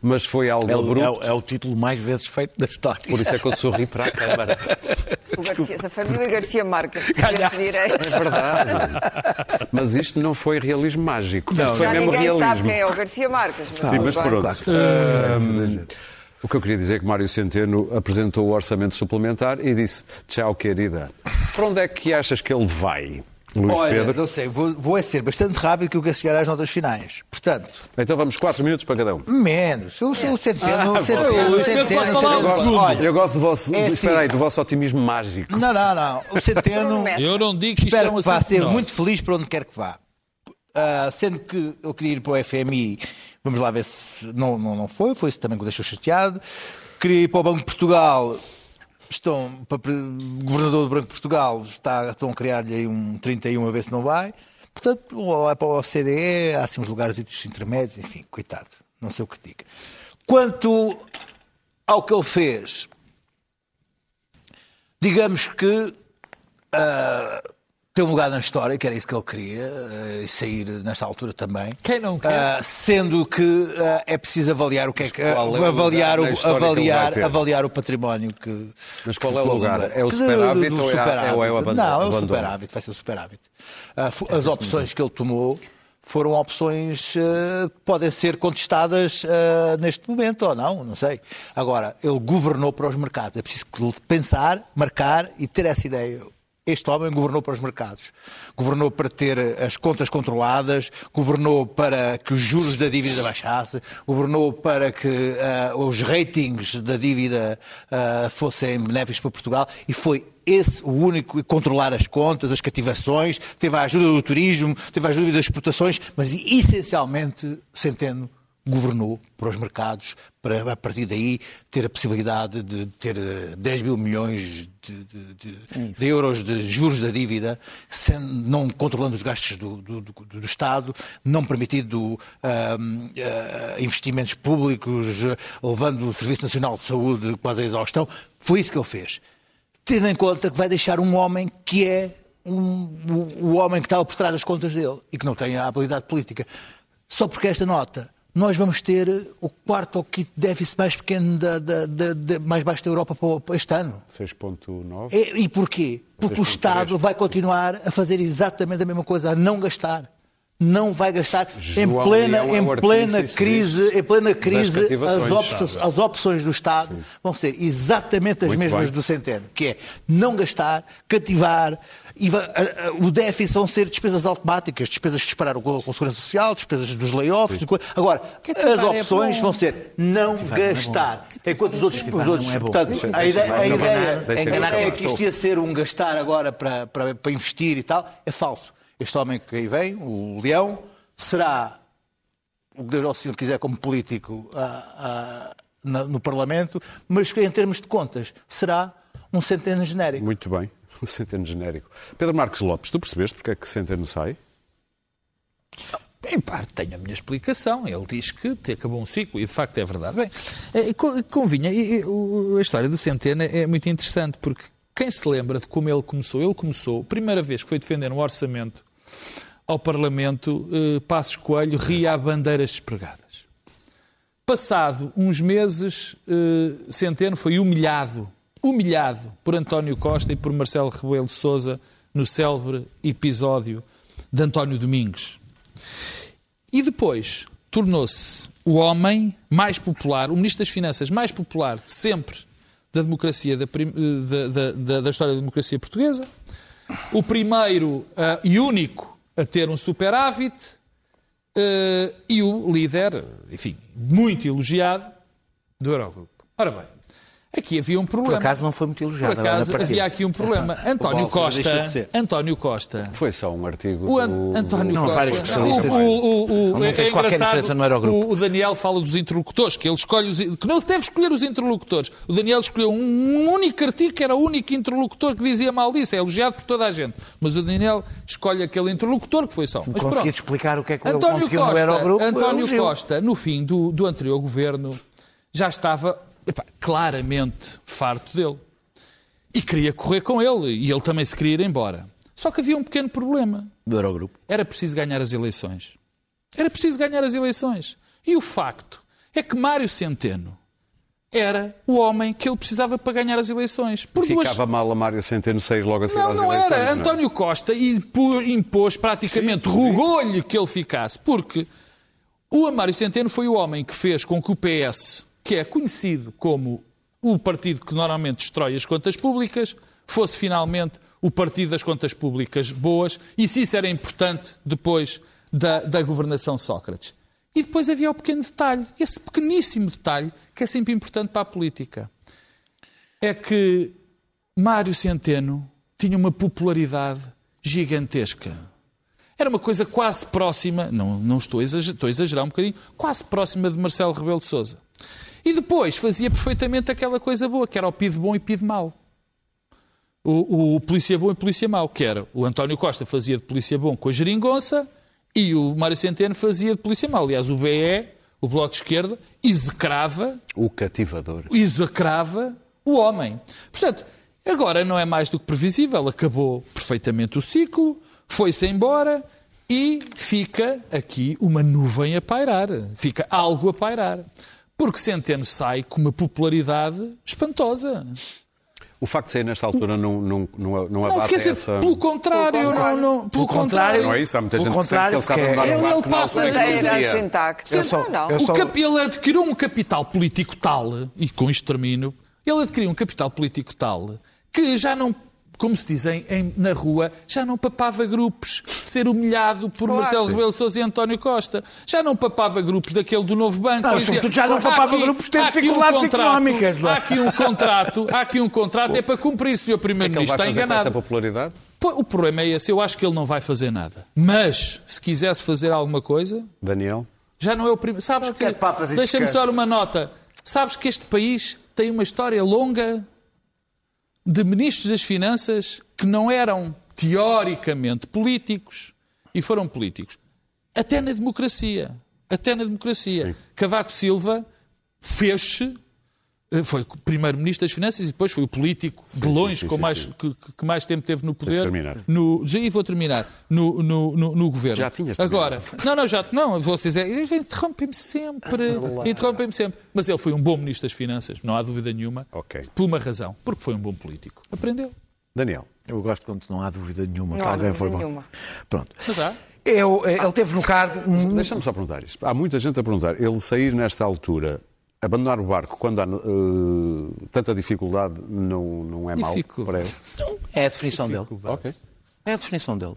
Mas foi algo É o, é é o título mais vezes feito da história. Por isso é que eu sorri para a Câmara. Garcia, essa família Garcia Marques, de direitos. É verdade. Mas isto não foi realismo mágico. isto foi Já mesmo ninguém sabe realismo. quem é o Garcia Marques. Sim, tudo mas pronto. Claro sim. O que eu queria dizer é que Mário Centeno apresentou o orçamento suplementar e disse: Tchau, querida. Para onde é que achas que ele vai, Luís Olha, Pedro? não sei, vou, vou é ser bastante rápido que eu quero chegar às notas finais. Portanto, Então vamos, quatro minutos para cada um. menos. Eu sou o centeno, Ah, o centeno, Pedro centeno. Olha, Eu gosto do vosso, É espera assim. aí, do vosso otimismo mágico. não, não, não. O centeno. Eu não digo que isto é Espero um que vá ser muito feliz para onde quer que vá. Ah, sendo que ele queria ir para o FMI, vamos lá ver se não, não, não foi, foi isso também que o deixou chateado. Queria ir para o Banco de Portugal, estão, para, o governador do Banco de Portugal está, estão a criar-lhe aí um 31 a ver se não vai. Portanto, ou vai para o OCDE, há assim uns lugares intermédios, enfim, coitado, não sei o que diga. Quanto ao que ele fez, digamos que ah, tem um lugar na história, que era isso que ele queria, ah, e sair nesta altura também. Quem não quer? Ah, sendo que ah, é preciso avaliar o que é que. qual é o avaliar, lugar o, história que avaliar, ter? avaliar o património que. Mas qual é o que lugar? É o Que- superávit ou é superávit. ou é o abandono? Não, é o superávit, vai ser o superávit. As opções que ele tomou foram opções ah, que podem ser contestadas ah, neste momento ou não, não sei. Agora, ele governou para os mercados. É preciso que- pensar, marcar e ter essa ideia. Este homem governou para os mercados, governou para ter as contas controladas, governou para que os juros da dívida baixassem, governou para que uh, os ratings da dívida uh, fossem benéficos para Portugal e foi esse o único, controlar as contas, as cativações, teve a ajuda do turismo, teve a ajuda das exportações, mas essencialmente Centeno governou para os mercados, para a partir daí ter a possibilidade de ter 10 eh, mil milhões de, de, de, de euros de juros da dívida, sem, não controlando os gastos do, do, do, do Estado, não permitindo uh, uh, investimentos públicos, levando o Serviço Nacional de Saúde quase à exaustão. Foi isso que ele fez. Tendo em conta que vai deixar um homem que é um, o, o homem que estava por trás das contas dele e que não tem a habilidade política. Só porque esta nota nós vamos ter o quarto ou quinto déficit mais pequeno, da, da, da, da mais baixo da Europa para este ano. 6,9. E, e porquê? Porque o Estado vai continuar a fazer exatamente a mesma coisa, a não gastar não vai gastar João em plena, é em plena crise, em plena crise as, opções, as opções do Estado Sim. vão ser exatamente as Muito mesmas bem. do Centeno, que é não gastar, cativar, e o déficit vão ser despesas automáticas, despesas que dispararam com a Segurança Social, despesas dos layoffs. Agora, as é opções é vão ser não gastar. É enquanto os outros. Os outros é portanto, a ideia, a ideia é que isto ia ser um gastar agora para, para, para investir e tal, é falso. Este homem que aí vem, o Leão, será o que Deus ao Senhor quiser como político a, a, no Parlamento, mas que em termos de contas será um centeno genérico. Muito bem, um centeno genérico. Pedro Marcos Lopes, tu percebeste porque é que centeno sai? Em parte tenho a minha explicação. Ele diz que acabou um ciclo e de facto é verdade. Bem, eh, convinha, a história do Centeno é muito interessante porque quem se lembra de como ele começou? Ele começou, primeira vez que foi defender um orçamento ao Parlamento, eh, Passos Coelho ria a bandeiras despregadas. Passado uns meses, eh, Centeno foi humilhado, humilhado por António Costa e por Marcelo Rebelo de Sousa no célebre episódio de António Domingos. E depois tornou-se o homem mais popular, o Ministro das Finanças mais popular de sempre da democracia, da, da, da, da história da democracia portuguesa, o primeiro uh, e único a ter um superávit uh, e o líder, enfim, muito elogiado do Eurogrupo. Ora bem, Aqui havia um problema. Por acaso não foi muito elogiado. Por acaso havia aqui um problema. António Costa. António Costa. Foi só um artigo. O An António não, Costa. vários especialistas. O, o, o, não fez é qualquer diferença no Eurogrupo. O, o Daniel fala dos interlocutores, que ele escolhe os, que não se deve escolher os interlocutores. O Daniel escolheu um único artigo que era o único interlocutor que dizia mal disso. É elogiado por toda a gente. Mas o Daniel escolhe aquele interlocutor que foi só. Se conseguir explicar o que é que António conseguiu Costa, no Eurogrupo. António Costa, no fim do, do anterior governo, já estava epá, claramente farto dele. E queria correr com ele, e ele também se queria ir embora. Só que havia um pequeno problema. Do Eurogrupo. Era preciso ganhar as eleições. Era preciso ganhar as eleições. E o facto é que Mário Centeno era o homem que ele precisava para ganhar as eleições. Por Ficava duas... mal a Mário Centeno sair logo a seguir não, às não eleições. Era. Não era. António Costa impôs praticamente, rogou-lhe que ele ficasse, porque o Mário Centeno foi o homem que fez com que o PS que é conhecido como o partido que normalmente destrói as contas públicas, fosse finalmente o partido das contas públicas boas, e se isso era importante depois da, da governação Sócrates. E depois havia o pequeno detalhe, esse pequeníssimo detalhe, que é sempre importante para a política. É que Mário Centeno tinha uma popularidade gigantesca. Era uma coisa quase próxima, não, não estou, a exagerar, estou a exagerar um bocadinho, quase próxima de Marcelo Rebelo de Sousa. E depois fazia perfeitamente aquela coisa boa, que era o PID bom e PID mau. O, o polícia bom e polícia mau, que era o António Costa fazia de polícia bom com a geringonça e o Mário Centeno fazia de polícia mau. Aliás, o BE, o Bloco de Esquerda, execrava... O cativador. Execrava o homem. Portanto, agora não é mais do que previsível. Acabou perfeitamente o ciclo, foi-se embora e fica aqui uma nuvem a pairar. Fica algo a pairar. Porque Centeno sai com uma popularidade espantosa. O facto de sair nesta altura não, não, não, não abate não, quer dizer, essa... Pelo contrário, pelo contrário, não, não, pelo contrário, Não é isso, há muita gente que sente que ele está a dar um Ele, ele passa a dizer... Eu só, não. Eu só... Cap... Ele adquiriu um capital político tal, e com isto termino, ele adquiriu um capital político tal, que já não como se dizem em, na rua, já não papava grupos de ser humilhado por Claro, Marcelo. Rebelo Sousa e António Costa. Já não papava grupos daquele do Novo Banco. Não, Dizia, sobretudo já não "Há papava aqui- grupos de um dificuldades contrato, económicas, é?" Há aqui um contrato, há aqui um contrato, é para cumprir, Sr. É que ele Primeiro-Ministro. vai Está essa enganado. popularidade? O problema é esse. Eu acho que ele não vai fazer nada. Mas, se quisesse fazer alguma coisa, Daniel? já não é o primeiro. Sabes que. Deixa-me só uma nota. Sabes que este país tem uma história longa de ministros das Finanças que não eram teoricamente políticos e foram políticos. Até na democracia. Até na democracia. Cavaco Silva fez-se. Eh, Foi primeiro-ministro das Finanças e depois foi o político de longe sim, com sim, mais, sim. Que, que- mais tempo teve no poder. terminar. No, e vou terminar. No, no, no, no governo. Já tinhas Agora, não, não, já. Não, vocês é, interrompem-me sempre. Interrompem-me sempre. Mas ele foi um bom ministro das Finanças, não há dúvida nenhuma. Ok. Por uma razão. Porque foi um bom político. Aprendeu. Daniel? Eu gosto quando não há dúvida nenhuma Não que há alguém dúvida foi bom. nenhuma. Pronto. Mas há. Eu, eh, ele teve no cargo. um- Deixa-me só perguntar isto. Há muita gente a perguntar. Ele sair nesta altura, abandonar o barco quando há eh, tanta dificuldade, não, não é mau para ele? É a definição dele. Ok. É a definição dele.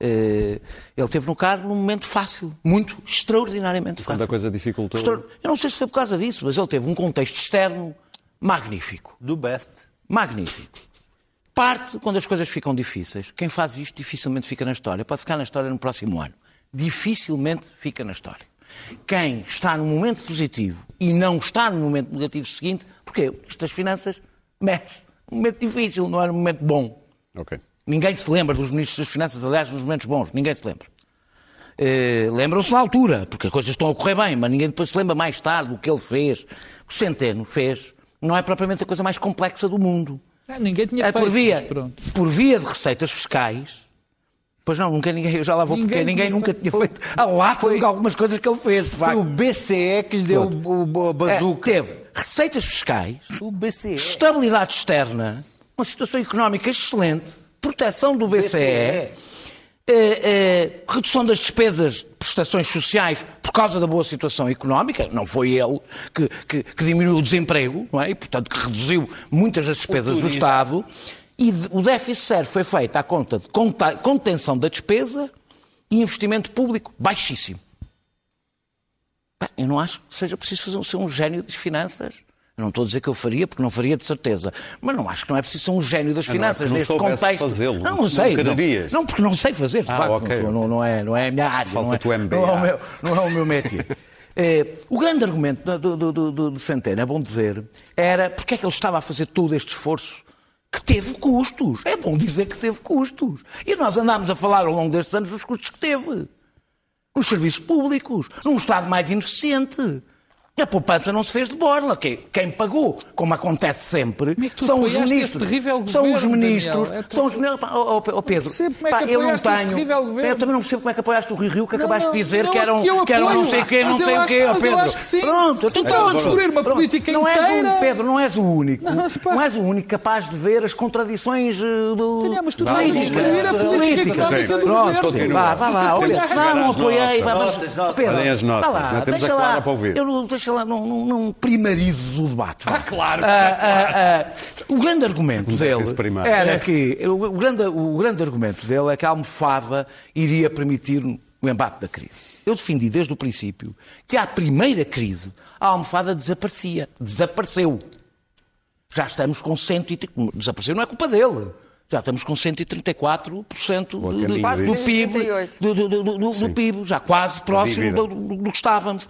Eh, ele teve no cargo num momento fácil, muito, extraordinariamente Quando fácil. a coisa dificultou. Extra- Eu não sei se foi por causa disso, mas ele teve um contexto externo magnífico. Do best. Magnífico. Parte quando as coisas ficam difíceis. Quem faz isto dificilmente fica na história. Pode ficar na história no próximo ano. Dificilmente fica na história. Quem está num momento positivo e não está no momento negativo seguinte, porque isto das finanças mete-se. Um momento difícil, não era um momento bom. Ok. Ninguém se lembra dos ministros das Finanças, aliás, nos momentos bons. Ninguém se lembra. Eh, Lembram-se na altura, porque as coisas estão a correr bem, mas ninguém depois se lembra mais tarde do que ele fez. O Centeno fez. Não é propriamente a coisa mais complexa do mundo. Ah, ninguém tinha É feito. por via, pronto. por via de receitas fiscais. Pois não, nunca ninguém, eu já lá vou porque Ninguém ninguém tinha nunca tinha feito a lata de algumas coisas que ele fez. Foi o. BCE que lhe deu o, o, É, bazuca. teve receitas fiscais, O BCE. estabilidade externa, uma situação económica excelente, proteção do BCE, eh, eh, redução das despesas de prestações sociais por causa da boa situação económica, não foi ele que, que- que diminuiu o desemprego, não é? e portanto que reduziu muitas das despesas do Estado, e o déficit zero foi feito à conta de contenção da despesa e investimento público baixíssimo. Eu não acho que seja preciso fazer, ser um gênio das finanças. Eu não estou a dizer que eu faria, porque não faria de certeza. Mas não acho que não é preciso ser um gênio das não é finanças porque não neste contexto. fazê-lo. Não, Não não sei. Não, não, porque não sei fazer, de Ah, facto. ok. Não, não é, não é a minha área. não é, MBA. Não é o meu, não é o meu métier. Eh, o grande argumento do, do, do, do, do Centeno, é bom dizer, era porque é que ele estava a fazer todo este esforço que teve custos. É bom dizer que teve custos. E nós andámos a falar ao longo destes anos dos custos que teve nos serviços públicos, num Estado mais ineficiente. E a poupança não se fez de borla. Quem, quem pagou, como acontece sempre, Como é são os ministros. terrível são os governo, ministros. Daniel? É São os ministros. Ó, ó, ó, Pedro, como é pá, eu não tenho. governo. Eu também não percebo como é que apoiaste o Rio Rio, que Não, acabaste não, de dizer não, que eram, que eu que eram não sei o quê, não sei eu o quê, mas eu Pedro. acho que sim. Pronto, então Estás a pronto. destruir uma política não és inteira. o, Pedro, não és o único. Não, és o único capaz de ver as contradições eh, do. Mas tu política. destruir a política Pronto, governo. continua. Vá, vá lá. Não, apoiei. Pedro, Olhem as notas, já temos a Clara para ouvir. Deixa lá, não, não, não primarizes o debate. Ah, claro. Ah, ah, ah, o grande argumento dele era É. que o, o grande, o grande argumento dele é que a almofada iria permitir o embate da crise. Eu defendi desde o princípio que à primeira crise a almofada desaparecia. Desapareceu. Já estamos com 100 e... Desapareceu não é culpa dele. Já estamos com 134% do, do, do PIB, 138. do, do, do, do- do PIB, já quase próximo do- do que estávamos.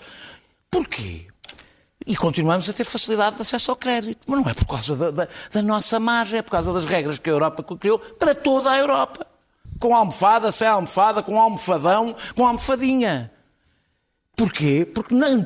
Porquê? E continuamos a ter facilidade de acesso ao crédito. Mas não é por causa da, da- da nossa margem, é por causa das regras que a Europa criou para toda a Europa. Com almofada, sem almofada, com almofadão, com almofadinha. Porquê? Porque, na, na,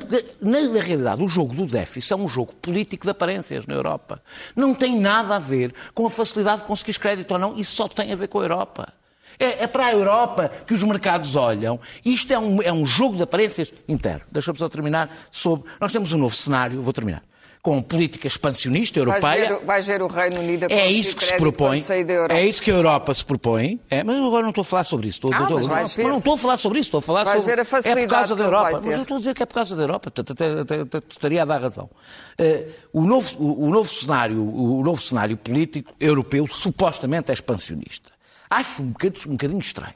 na realidade, o jogo do déficit é um jogo político de aparências na Europa. Não tem nada a ver com a facilidade de conseguir crédito ou não. Isso só tem a ver com a Europa. É, é para a Europa que os mercados olham. E isto é um, é um jogo de aparências interno. Deixa-me só terminar sobre. Nós temos um novo cenário, vou terminar. com política expansionista europeia. ver, vais ver o Reino Unido a É isso que se propõe. É isso que a Europa se propõe. É, mas eu agora não estou a falar sobre isso. Estou, Ah, estou- mas não, ver. não estou a falar sobre isso. Estou a falar sobre. ver a facilidade é por causa da Europa. vai. Mas eu estou a dizer que é por causa da Europa. Estaria a dar razão. Eh, o, novo, o, o novo cenário, o novo cenário político europeu supostamente é expansionista. Acho um bocadinho, um bocadinho estranho.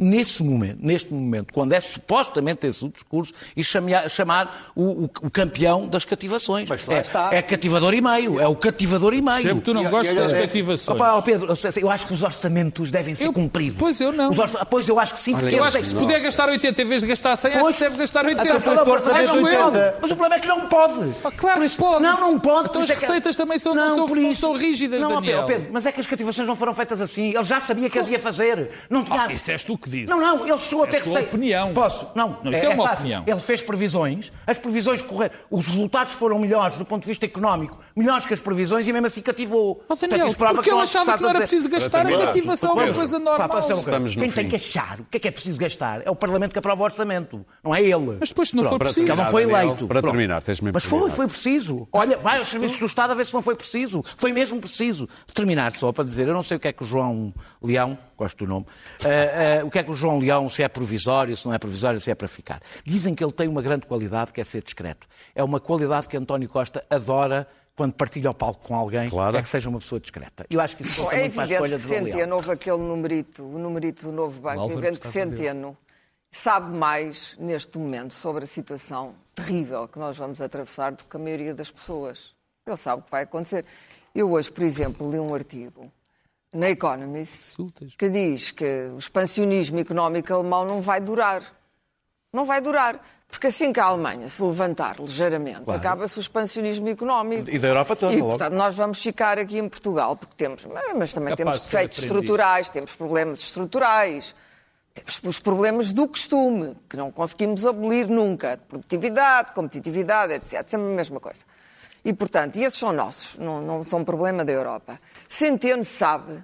Nesse momento, neste momento, quando é supostamente esse o discurso, e chamar, chamar o, o- o campeão das cativações. Mas lá é, está. é cativador e meio, é o cativador e meio. Sempre tu não E- gostas e- das e- cativações. Opa, ó Pedro, eu acho que os orçamentos devem ser Eu- cumpridos. pois eu não. Os orça- Pois eu acho que sim, porque Eu acho que se puder gastar 80 em vez de gastar 100, acho Pois. que deve gastar 80. Até porque o orçamento Acho eu. 80. Mas o problema é que não pode. Ah, claro que isso- pode. Não, não pode. Então as é que- receitas também são- não são- por não isso. são rígidas, não, Daniel. Pedro, Pedro, mas é que as cativações não foram feitas assim. Ele já sabia que as ia fazer. Não tinha... Ah, isso és tu que dizes. Não, não, ele chegou É até a tua opinião. Posso? Não, Não, isso é uma fácil. opinião. Ele fez previsões, as previsões correram. Os resultados foram melhores do ponto de vista económico, melhores que as previsões e mesmo assim cativou. Oh, Daniel, Portanto, porque que ele não achava que não era dizer- preciso gastar a terminar. cativação, é uma coisa normal. pá, Estamos Quem tem que achar o que é que é preciso gastar é o Parlamento que aprova o orçamento, não é ele. Mas depois, se não for para preciso... Porque ele não foi eleito. para Pronto. terminar, tens mesmo Mas foi, terminar. foi preciso. Olha, vai aos serviços do Estado a ver se não foi preciso. Foi mesmo preciso. Terminar só para dizer, eu não sei o que é que o João Leão, gosto do nome, eh, eh, o que é que o João Leão, se é provisório, se não é provisório, se é para ficar. Dizem que ele tem uma grande qualidade que é ser discreto. É uma qualidade que António Costa adora quando partilha o palco com alguém, Claro. é que seja uma pessoa discreta. Eu acho que isso Bom, é a evidente escolha que de João Leão. Centeno, houve aquele numerito, o numerito do novo banco, é evidente que. Centeno sabe mais neste momento sobre a situação terrível que nós vamos atravessar do que a maioria das pessoas. Ele sabe o que vai acontecer. Eu hoje, por exemplo, li um artigo na Economist que diz que o expansionismo económico alemão não vai durar. Não vai durar. Porque assim que a Alemanha se levantar ligeiramente, acaba-se o expansionismo económico. E da Europa toda, E, logo. portanto, nós vamos ficar aqui em Portugal, porque temos, mas também Capaz temos de defeitos aprendido. estruturais, temos problemas estruturais, temos os problemas do costume, que não conseguimos abolir nunca. Produtividade, competitividade, etc. Sempre a mesma coisa. E, portanto, esses são nossos, não, não são problema da Europa. Centeno sabe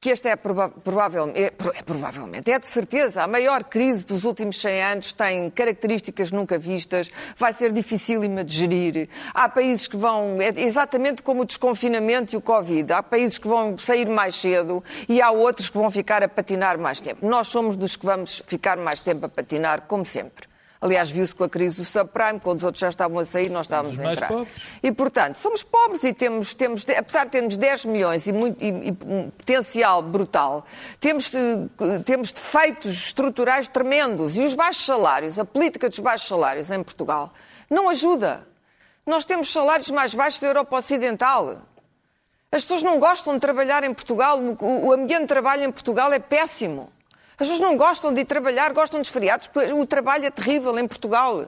que esta é, prova provavelmente, é, é provavelmente, é de certeza, a maior crise dos últimos 100 anos, tem características nunca vistas, vai ser dificílima de gerir. Há países que vão, é exatamente como o desconfinamento e o Covid, há países que vão sair mais cedo e há outros que vão ficar a patinar mais tempo. Nós somos dos que vamos ficar mais tempo a patinar, como sempre. Aliás, viu-se com a crise do subprime, quando os outros já estavam a sair, nós estávamos Os a entrar. pobres. E, portanto, somos pobres e temos, temos apesar de termos 10 milhões e, muito- e- e um potencial brutal, temos, eh, temos defeitos estruturais tremendos. E os baixos salários, a política dos baixos salários em Portugal, não ajuda. Nós temos salários mais baixos da Europa Ocidental. As pessoas não gostam de trabalhar em Portugal, o ambiente de trabalho em Portugal é péssimo. As pessoas não gostam de ir trabalhar, gostam dos feriados, porque o trabalho é terrível em Portugal.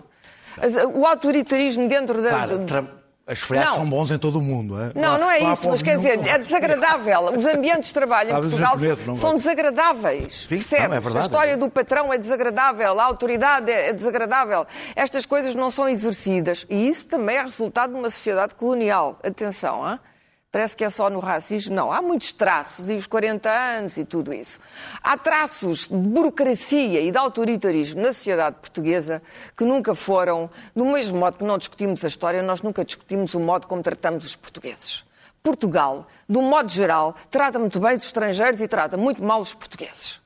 O autoritarismo dentro da. Do- tra- As feriados são bons em todo o mundo. É? Não, não é isso, mas quer dizer, é desagradável. Os ambientes de trabalho em Portugal são desagradáveis. Sim, percebes? não, é verdade. A história do patrão é desagradável, a autoridade é é desagradável. Estas coisas não são exercidas. E isso também é resultado de uma sociedade colonial. Atenção, hã? Parece que é só no racismo. Não, há muitos traços, e os 40 anos e tudo isso. Há traços de burocracia e de autoritarismo na sociedade portuguesa que nunca foram, do mesmo modo que não discutimos a história, nós nunca discutimos o modo como tratamos os portugueses. Portugal, de um modo geral, trata muito bem os estrangeiros e trata muito mal os portugueis.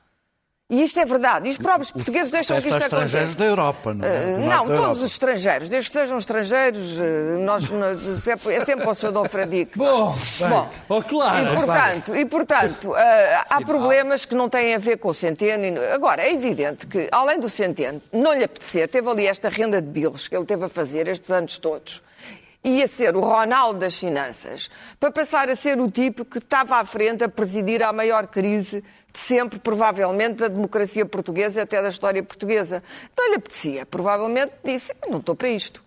E isto é verdade. E os próprios portugueses deixam que isto aos estrangeiros da Europa, não é? Eh, não, todos Europa. os estrangeiros, desde que sejam estrangeiros, eh, nós, nós- é é sempre o Sr. Dom Fradique. Bom, Bom, oh, claro. e portanto, e, portanto eh, há problemas que não têm a ver com o Centeno. no- Agora, é evidente que, além do Centeno, não lhe apetecer, teve ali esta renda de bilros que ele teve a fazer estes anos todos. Ia ser o Ronaldo das finanças, para passar a ser o tipo que estava à frente a presidir a maior crise de sempre, provavelmente, da democracia portuguesa até da história portuguesa. Não lhe apetecia, provavelmente disse, não estou para isto.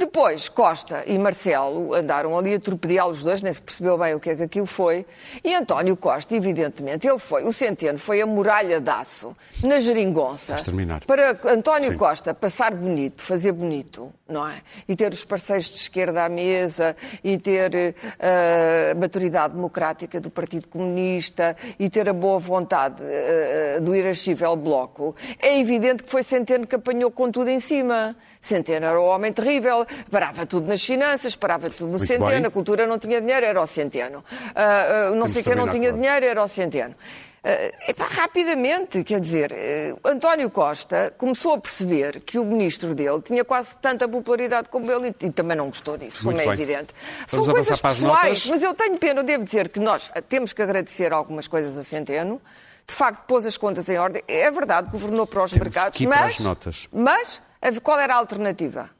Depois, Costa e Marcelo andaram ali a torpedeá-los os dois, nem se percebeu bem o que é que aquilo foi. E António Costa, evidentemente, ele foi, o Centeno foi a muralha de aço na geringonça. Vais terminar. Para António Sim. Costa passar bonito, fazer bonito, não é? E ter os parceiros de esquerda à mesa, e ter eh, a maturidade democrática do Partido Comunista, e ter a boa vontade eh, do irascível Bloco. É evidente que foi Centeno que apanhou com tudo em cima. Centeno era o homem terrível. Parava tudo nas finanças, parava tudo no Muito centeno, bem. a cultura não tinha dinheiro, era o centeno. Ah, ah, não Temos sei quem não tinha dinheiro, era o centeno. Ah, epá, rapidamente, quer dizer, eh, António Costa começou a perceber que o ministro dele tinha quase tanta popularidade como ele e, e também não gostou disso, Muito como é bem. evidente. Vamos São coisas pessoais, mas eu tenho pena, eu devo dizer que nós temos que agradecer algumas coisas a Centeno. De facto, pôs as contas em ordem. É verdade, governou para os Temos mercados, mas, mas qual era a alternativa?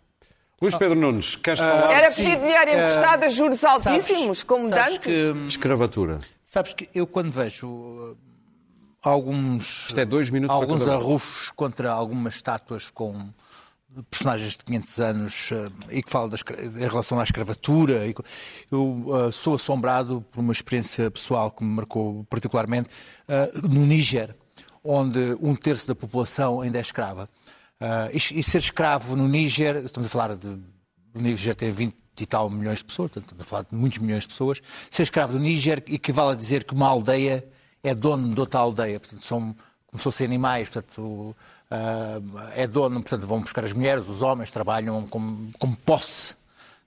Luís Pedro Nunes, queres falar Era pedir dinheiro emprestado a juros sabes- altíssimos, como sabes dantes? que- de escravatura? Sabes que eu quando vejo uh, alguns, Isto é dois minutos alguns arrufos contra algumas estátuas com personagens de 500 anos e que falam em relação à escravatura, eu uh, sou assombrado por uma experiência pessoal que me marcou particularmente uh, no Níger, onde um terço da população ainda é escrava. Uh, e, e ser escravo no Níger, estamos a falar de. O Níger tem 20 e tal milhões de pessoas, portanto, estamos a falar de muitos milhões de pessoas. Ser escravo do Níger equivale a dizer que uma aldeia é dono de outra aldeia. Portanto, são como se fossem animais, portanto, ah, é dono, portanto, vão buscar as mulheres, os homens, trabalham como, como posse.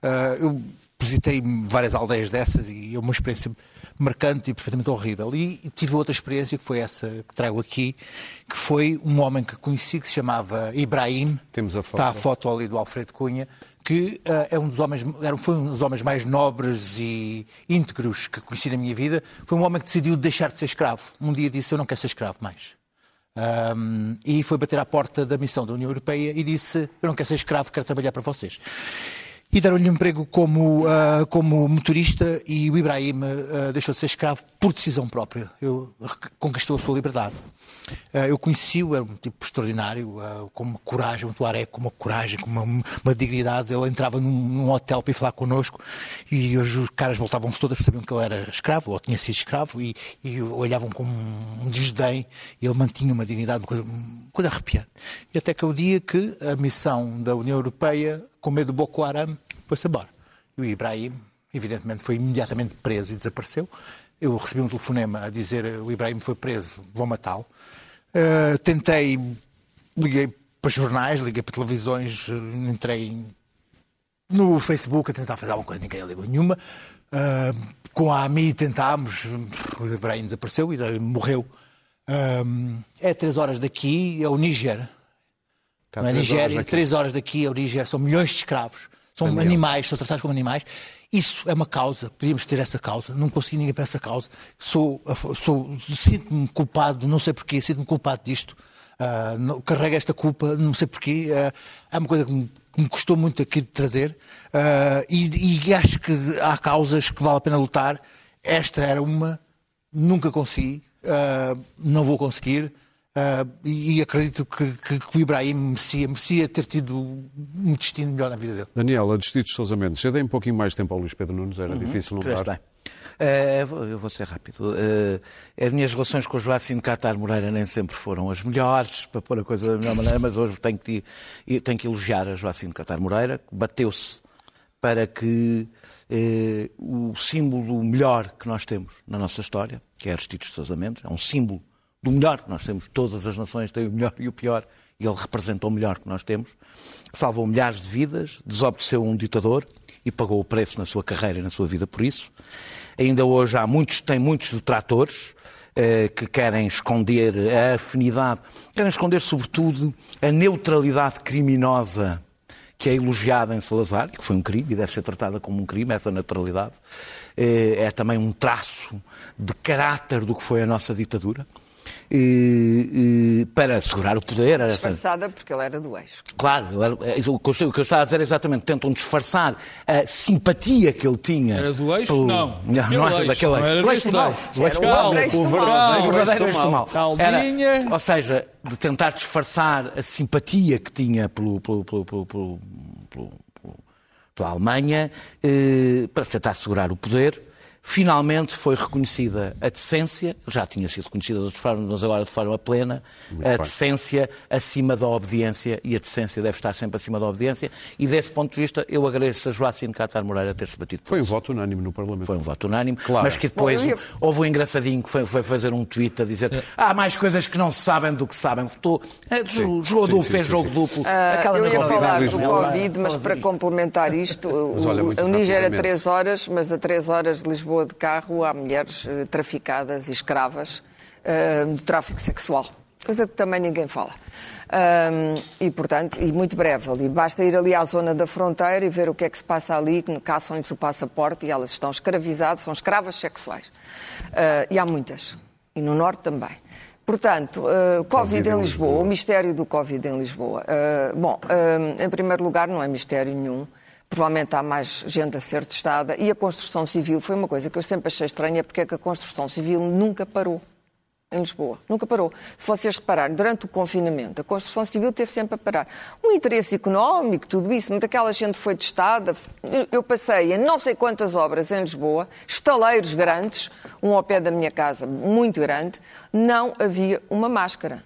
Ah, eu visitei várias aldeias dessas e é uma experiência marcante e perfeitamente horrível. E tive outra experiência, que foi essa que trago aqui, que foi um homem que conheci, que se chamava Ibrahim. Temos a foto. Está a foto ali do Alfredo Cunha, que ah, é um dos homens, era, foi um dos homens mais nobres e íntegros que conheci na minha vida. Foi um homem que decidiu deixar de ser escravo. Um dia disse: Eu não quero ser escravo mais. Um, e foi bater à porta da missão da União Europeia e disse: Eu não quero ser escravo, quero trabalhar para vocês. E deram-lhe um emprego como, ah, como motorista e o Ibrahim ah, deixou de ser escravo por decisão própria. Eu, conquistou a sua liberdade. Ah, eu conheci-o, era um tipo extraordinário, com uma coragem, um tuaré com uma coragem, com uma, uma dignidade. Ele entrava num, num hotel para ir falar connosco e hoje os caras voltavam-se todos a saber que ele era escravo, ou tinha sido escravo, e, e olhavam com um desdém. E ele mantinha uma dignidade, uma coisa, uma coisa arrepiante. E até que é o dia que a missão da União Europeia, com medo do Boko Haram, foi-se embora. E o Ibrahim, evidentemente, foi imediatamente preso e desapareceu. Eu recebi um telefonema a dizer o Ibrahim foi preso, vão matá-lo. Uh, tentei, liguei para jornais, liguei para televisões, uh, entrei no Facebook a tentar fazer alguma coisa, ninguém ligou nenhuma. Uh, com a AMI tentámos, o Ibrahim desapareceu, e morreu. Um, é três horas daqui, é o Níger. Está Não é Nigéria, três horas daqui é o Níger, são milhões de escravos, são Daniel. animais, são tratados como animais. Isso é uma causa, podíamos ter essa causa, não consegui ninguém para essa causa. Sou, sou, sinto-me culpado, não sei porquê, sinto-me culpado disto. Não- carrego esta culpa, não sei porquê. ah, é uma coisa que me, que me custou muito aqui de trazer ah, e, e acho que há causas que vale a pena lutar. Esta era uma, nunca consegui, ah, não vou conseguir. Ah, e, acredito que, que- que o Ibrahim merecia, merecia ter tido um destino melhor na vida dele. Daniel, a Destinos de Sousa Mendes, eu dei um pouquinho mais tempo ao Luís Pedro Nunes, era difícil não dar. bem. Eh, eu vou- ser rápido. Eh, as minhas relações com o Joaquim Catar Moreira nem sempre foram as melhores, para pôr a coisa da melhor maneira, mas hoje tenho que, tenho que elogiar a Joaquim Catar Moreira, que bateu-se para que eh, o símbolo melhor que nós temos na nossa história, que é Aristides de Sousa Mendes, é um símbolo do melhor que nós temos. Todas as nações têm o melhor e o pior, e ele representa o melhor que nós temos. Salvou milhares de vidas, desobedeceu um ditador e pagou o preço na sua carreira e na sua vida por isso. Ainda hoje há muitos, tem muitos detratores eh, que querem esconder a afinidade, querem esconder sobretudo a neutralidade criminosa que é elogiada em Salazar, que foi um crime e deve ser tratada como um crime, essa naturalidade. Eh, É também um traço de caráter do que foi a nossa ditadura. E- e para assegurar o poder. era essa- Disfarçada porque ele era do eixo. Claro, era- é, o que eu- o que eu estava a dizer é exatamente, tentam disfarçar a simpatia que ele tinha. Era do eixo? pelo- Não. Não, não era Aquele daquele eixo, era O eixo mal. eixo. O eixo mal. do mal. o verdadeiro eixo do mal. Era- Ou seja, de tentar disfarçar a simpatia que tinha pelo, pelo, pelo, pelo, pelo- pelo- pelo- pela Alemanha, eh, para tentar assegurar o poder. Finalmente foi reconhecida a decência, já tinha sido reconhecida de outras formas, mas agora de forma plena, a bem. decência acima da obediência e a decência deve estar sempre acima da obediência e desse ponto de vista eu agradeço a Joacim Catar Moreira ter-se batido Foi um voto unânime no Parlamento. Foi um voto unânime, Claro. mas que depois Bom, ia- houve um engraçadinho que foi, foi fazer um tweet a dizer há mais coisas que não se sabem do que sabem. Votou, é, jogou Sim, duplo, sim, fez sim, jogo sim. duplo. Aquela eu ia falar do. Covid, mas para complementar isto, o, Mas olha, muito o Níger é rapidamente. 3 horas, mas a 3 horas de Lisboa de carro há mulheres eh, traficadas e escravas eh, de tráfico sexual. Coisa que também ninguém fala. Ahm, e, portanto, e muito breve ali. Basta ir ali à zona da fronteira e ver o que é que se passa ali, que caçam-lhes o passaporte e elas estão escravizadas, são escravas sexuais. Ah, e há muitas. E no Norte também. Portanto, uh, Covid, em Lisboa, o mistério do Covid em Lisboa. Uh, bom, uh, em primeiro lugar, não é mistério nenhum. Provavelmente há mais gente a ser testada. E a construção civil foi uma coisa que eu sempre achei estranha, porque é que a construção civil nunca parou em Lisboa. Nunca parou. Se vocês repararem, durante o confinamento, a construção civil teve sempre a parar. Um interesse económico, tudo isso, mas aquela gente foi testada. Eu- passei em não sei quantas obras em Lisboa, estaleiros grandes, um ao pé da minha casa, muito grande, não havia uma máscara.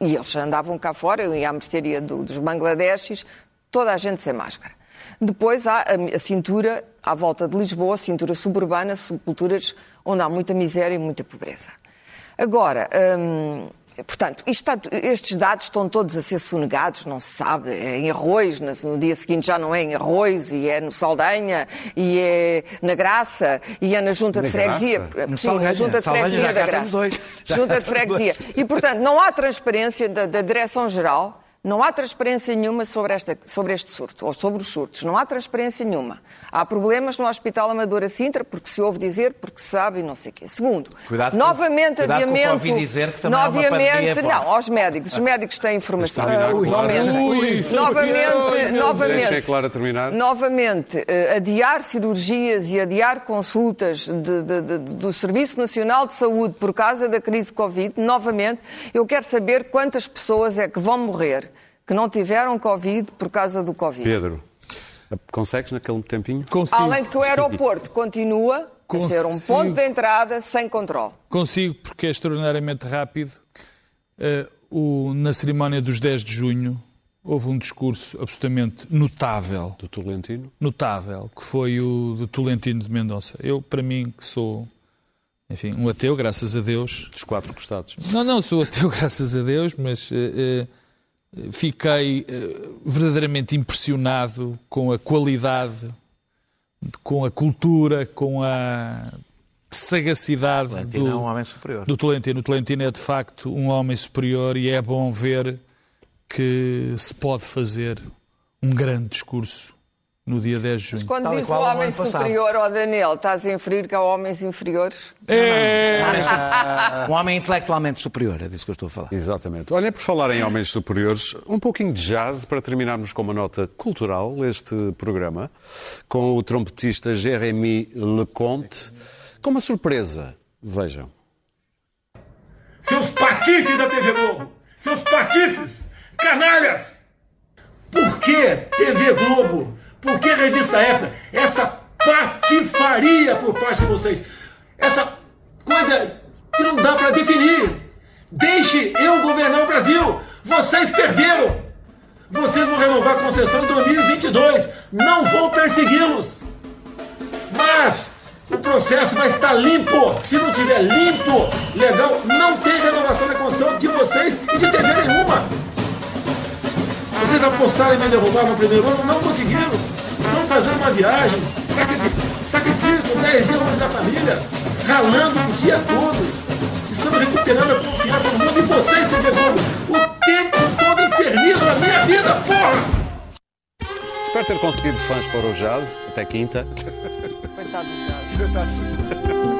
E eles andavam cá fora, eu ia à mercearia do- dos Bangladeshis, toda a gente sem máscara. Depois há a, a cintura à volta de Lisboa, cintura suburbana, subculturas onde há muita miséria e muita pobreza. Agora, hum, portanto, está- estes dados estão todos a ser sonegados, não se sabe, é em Arroz, no, dia seguinte já não é em Arroz, e é no Saldanha, e é na Graça, e é na Junta de Na Freguesia. Graça? Sim, na Saldanha. Junta de Freguesia da Graça. Junta de Freguesia. E, portanto, não há transparência da, da Direção-Geral, não há transparência nenhuma sobre, esta, sobre este surto, ou sobre os surtos. Não há transparência nenhuma. Há problemas no Hospital Amadora Sintra, porque se ouve dizer, porque se sabe e não sei o quê. Segundo, Cuidado com- novamente cuidado com o adiamento... Covid dizer que também é uma novamente, pandemia forte. não, aos médicos. Os médicos têm informação. terminar, Ui, novamente, Deixa novamente. Deixa a terminar. Novamente, eh, adiar cirurgias e adiar consultas de- de- de- do Serviço Nacional de Saúde por causa da crise Covid, novamente, eu quero saber quantas pessoas é que vão morrer que não tiveram Covid por causa do Covid. Pedro, consegues naquele tempinho? Consigo, Além de que o aeroporto continua a ser um Consigo. ponto de entrada sem controle. consigo porque é extraordinariamente rápido. Eh, o- na cerimónia dos 10 de junho houve um discurso absolutamente notável, Do Tolentino? notável, que foi o do Tolentino de Mendonça. Eu, para mim, que sou, enfim, um ateu, graças a Deus, Dos quatro costados. Não, não, sou ateu, graças a Deus, mas eh, eh, fiquei eh, verdadeiramente impressionado com a qualidade, com a cultura, com a sagacidade Tolentino é um do, homem superior. do Tolentino. O Tolentino é de facto um homem superior e é bom ver que se pode fazer um grande discurso no dia 10 de junho. Quando Tal diz o homem superior ao Daniel, estás a inferir que há homens inferiores? É, Um homem intelectualmente superior, é disso que eu estou a falar. Exatamente. Olha, por falar em homens superiores, um pouquinho de jazz para terminarmos com uma nota cultural este programa, com o trompetista Jérémy Leconte, com uma surpresa. Vejam. Seus patifes da TV Globo! Seus patifes! Canalhas! Por que TV Globo? Por que Revista Época? Essa patifaria por parte de vocês. Essa coisa que não dá para definir. Deixe eu governar o Brasil. Vocês perderam. Vocês vão renovar a concessão em 2022. Não vou persegui-los. Mas o processo vai estar limpo. Se não tiver limpo, legal, não tem renovação da concessão de vocês e de TV nenhuma. Vocês apostaram em me derrubar no primeiro ano, não conseguiram. Estão fazendo uma viagem, sacrifício, sacrifício 10 dias longe da família, ralando o dia todo. Estamos recuperando a confiança no mundo e vocês, TV Globo, o tempo todo infernizam a minha vida, porra! Espero ter conseguido fãs para o jazz. Até quinta. Coitado do Jazz.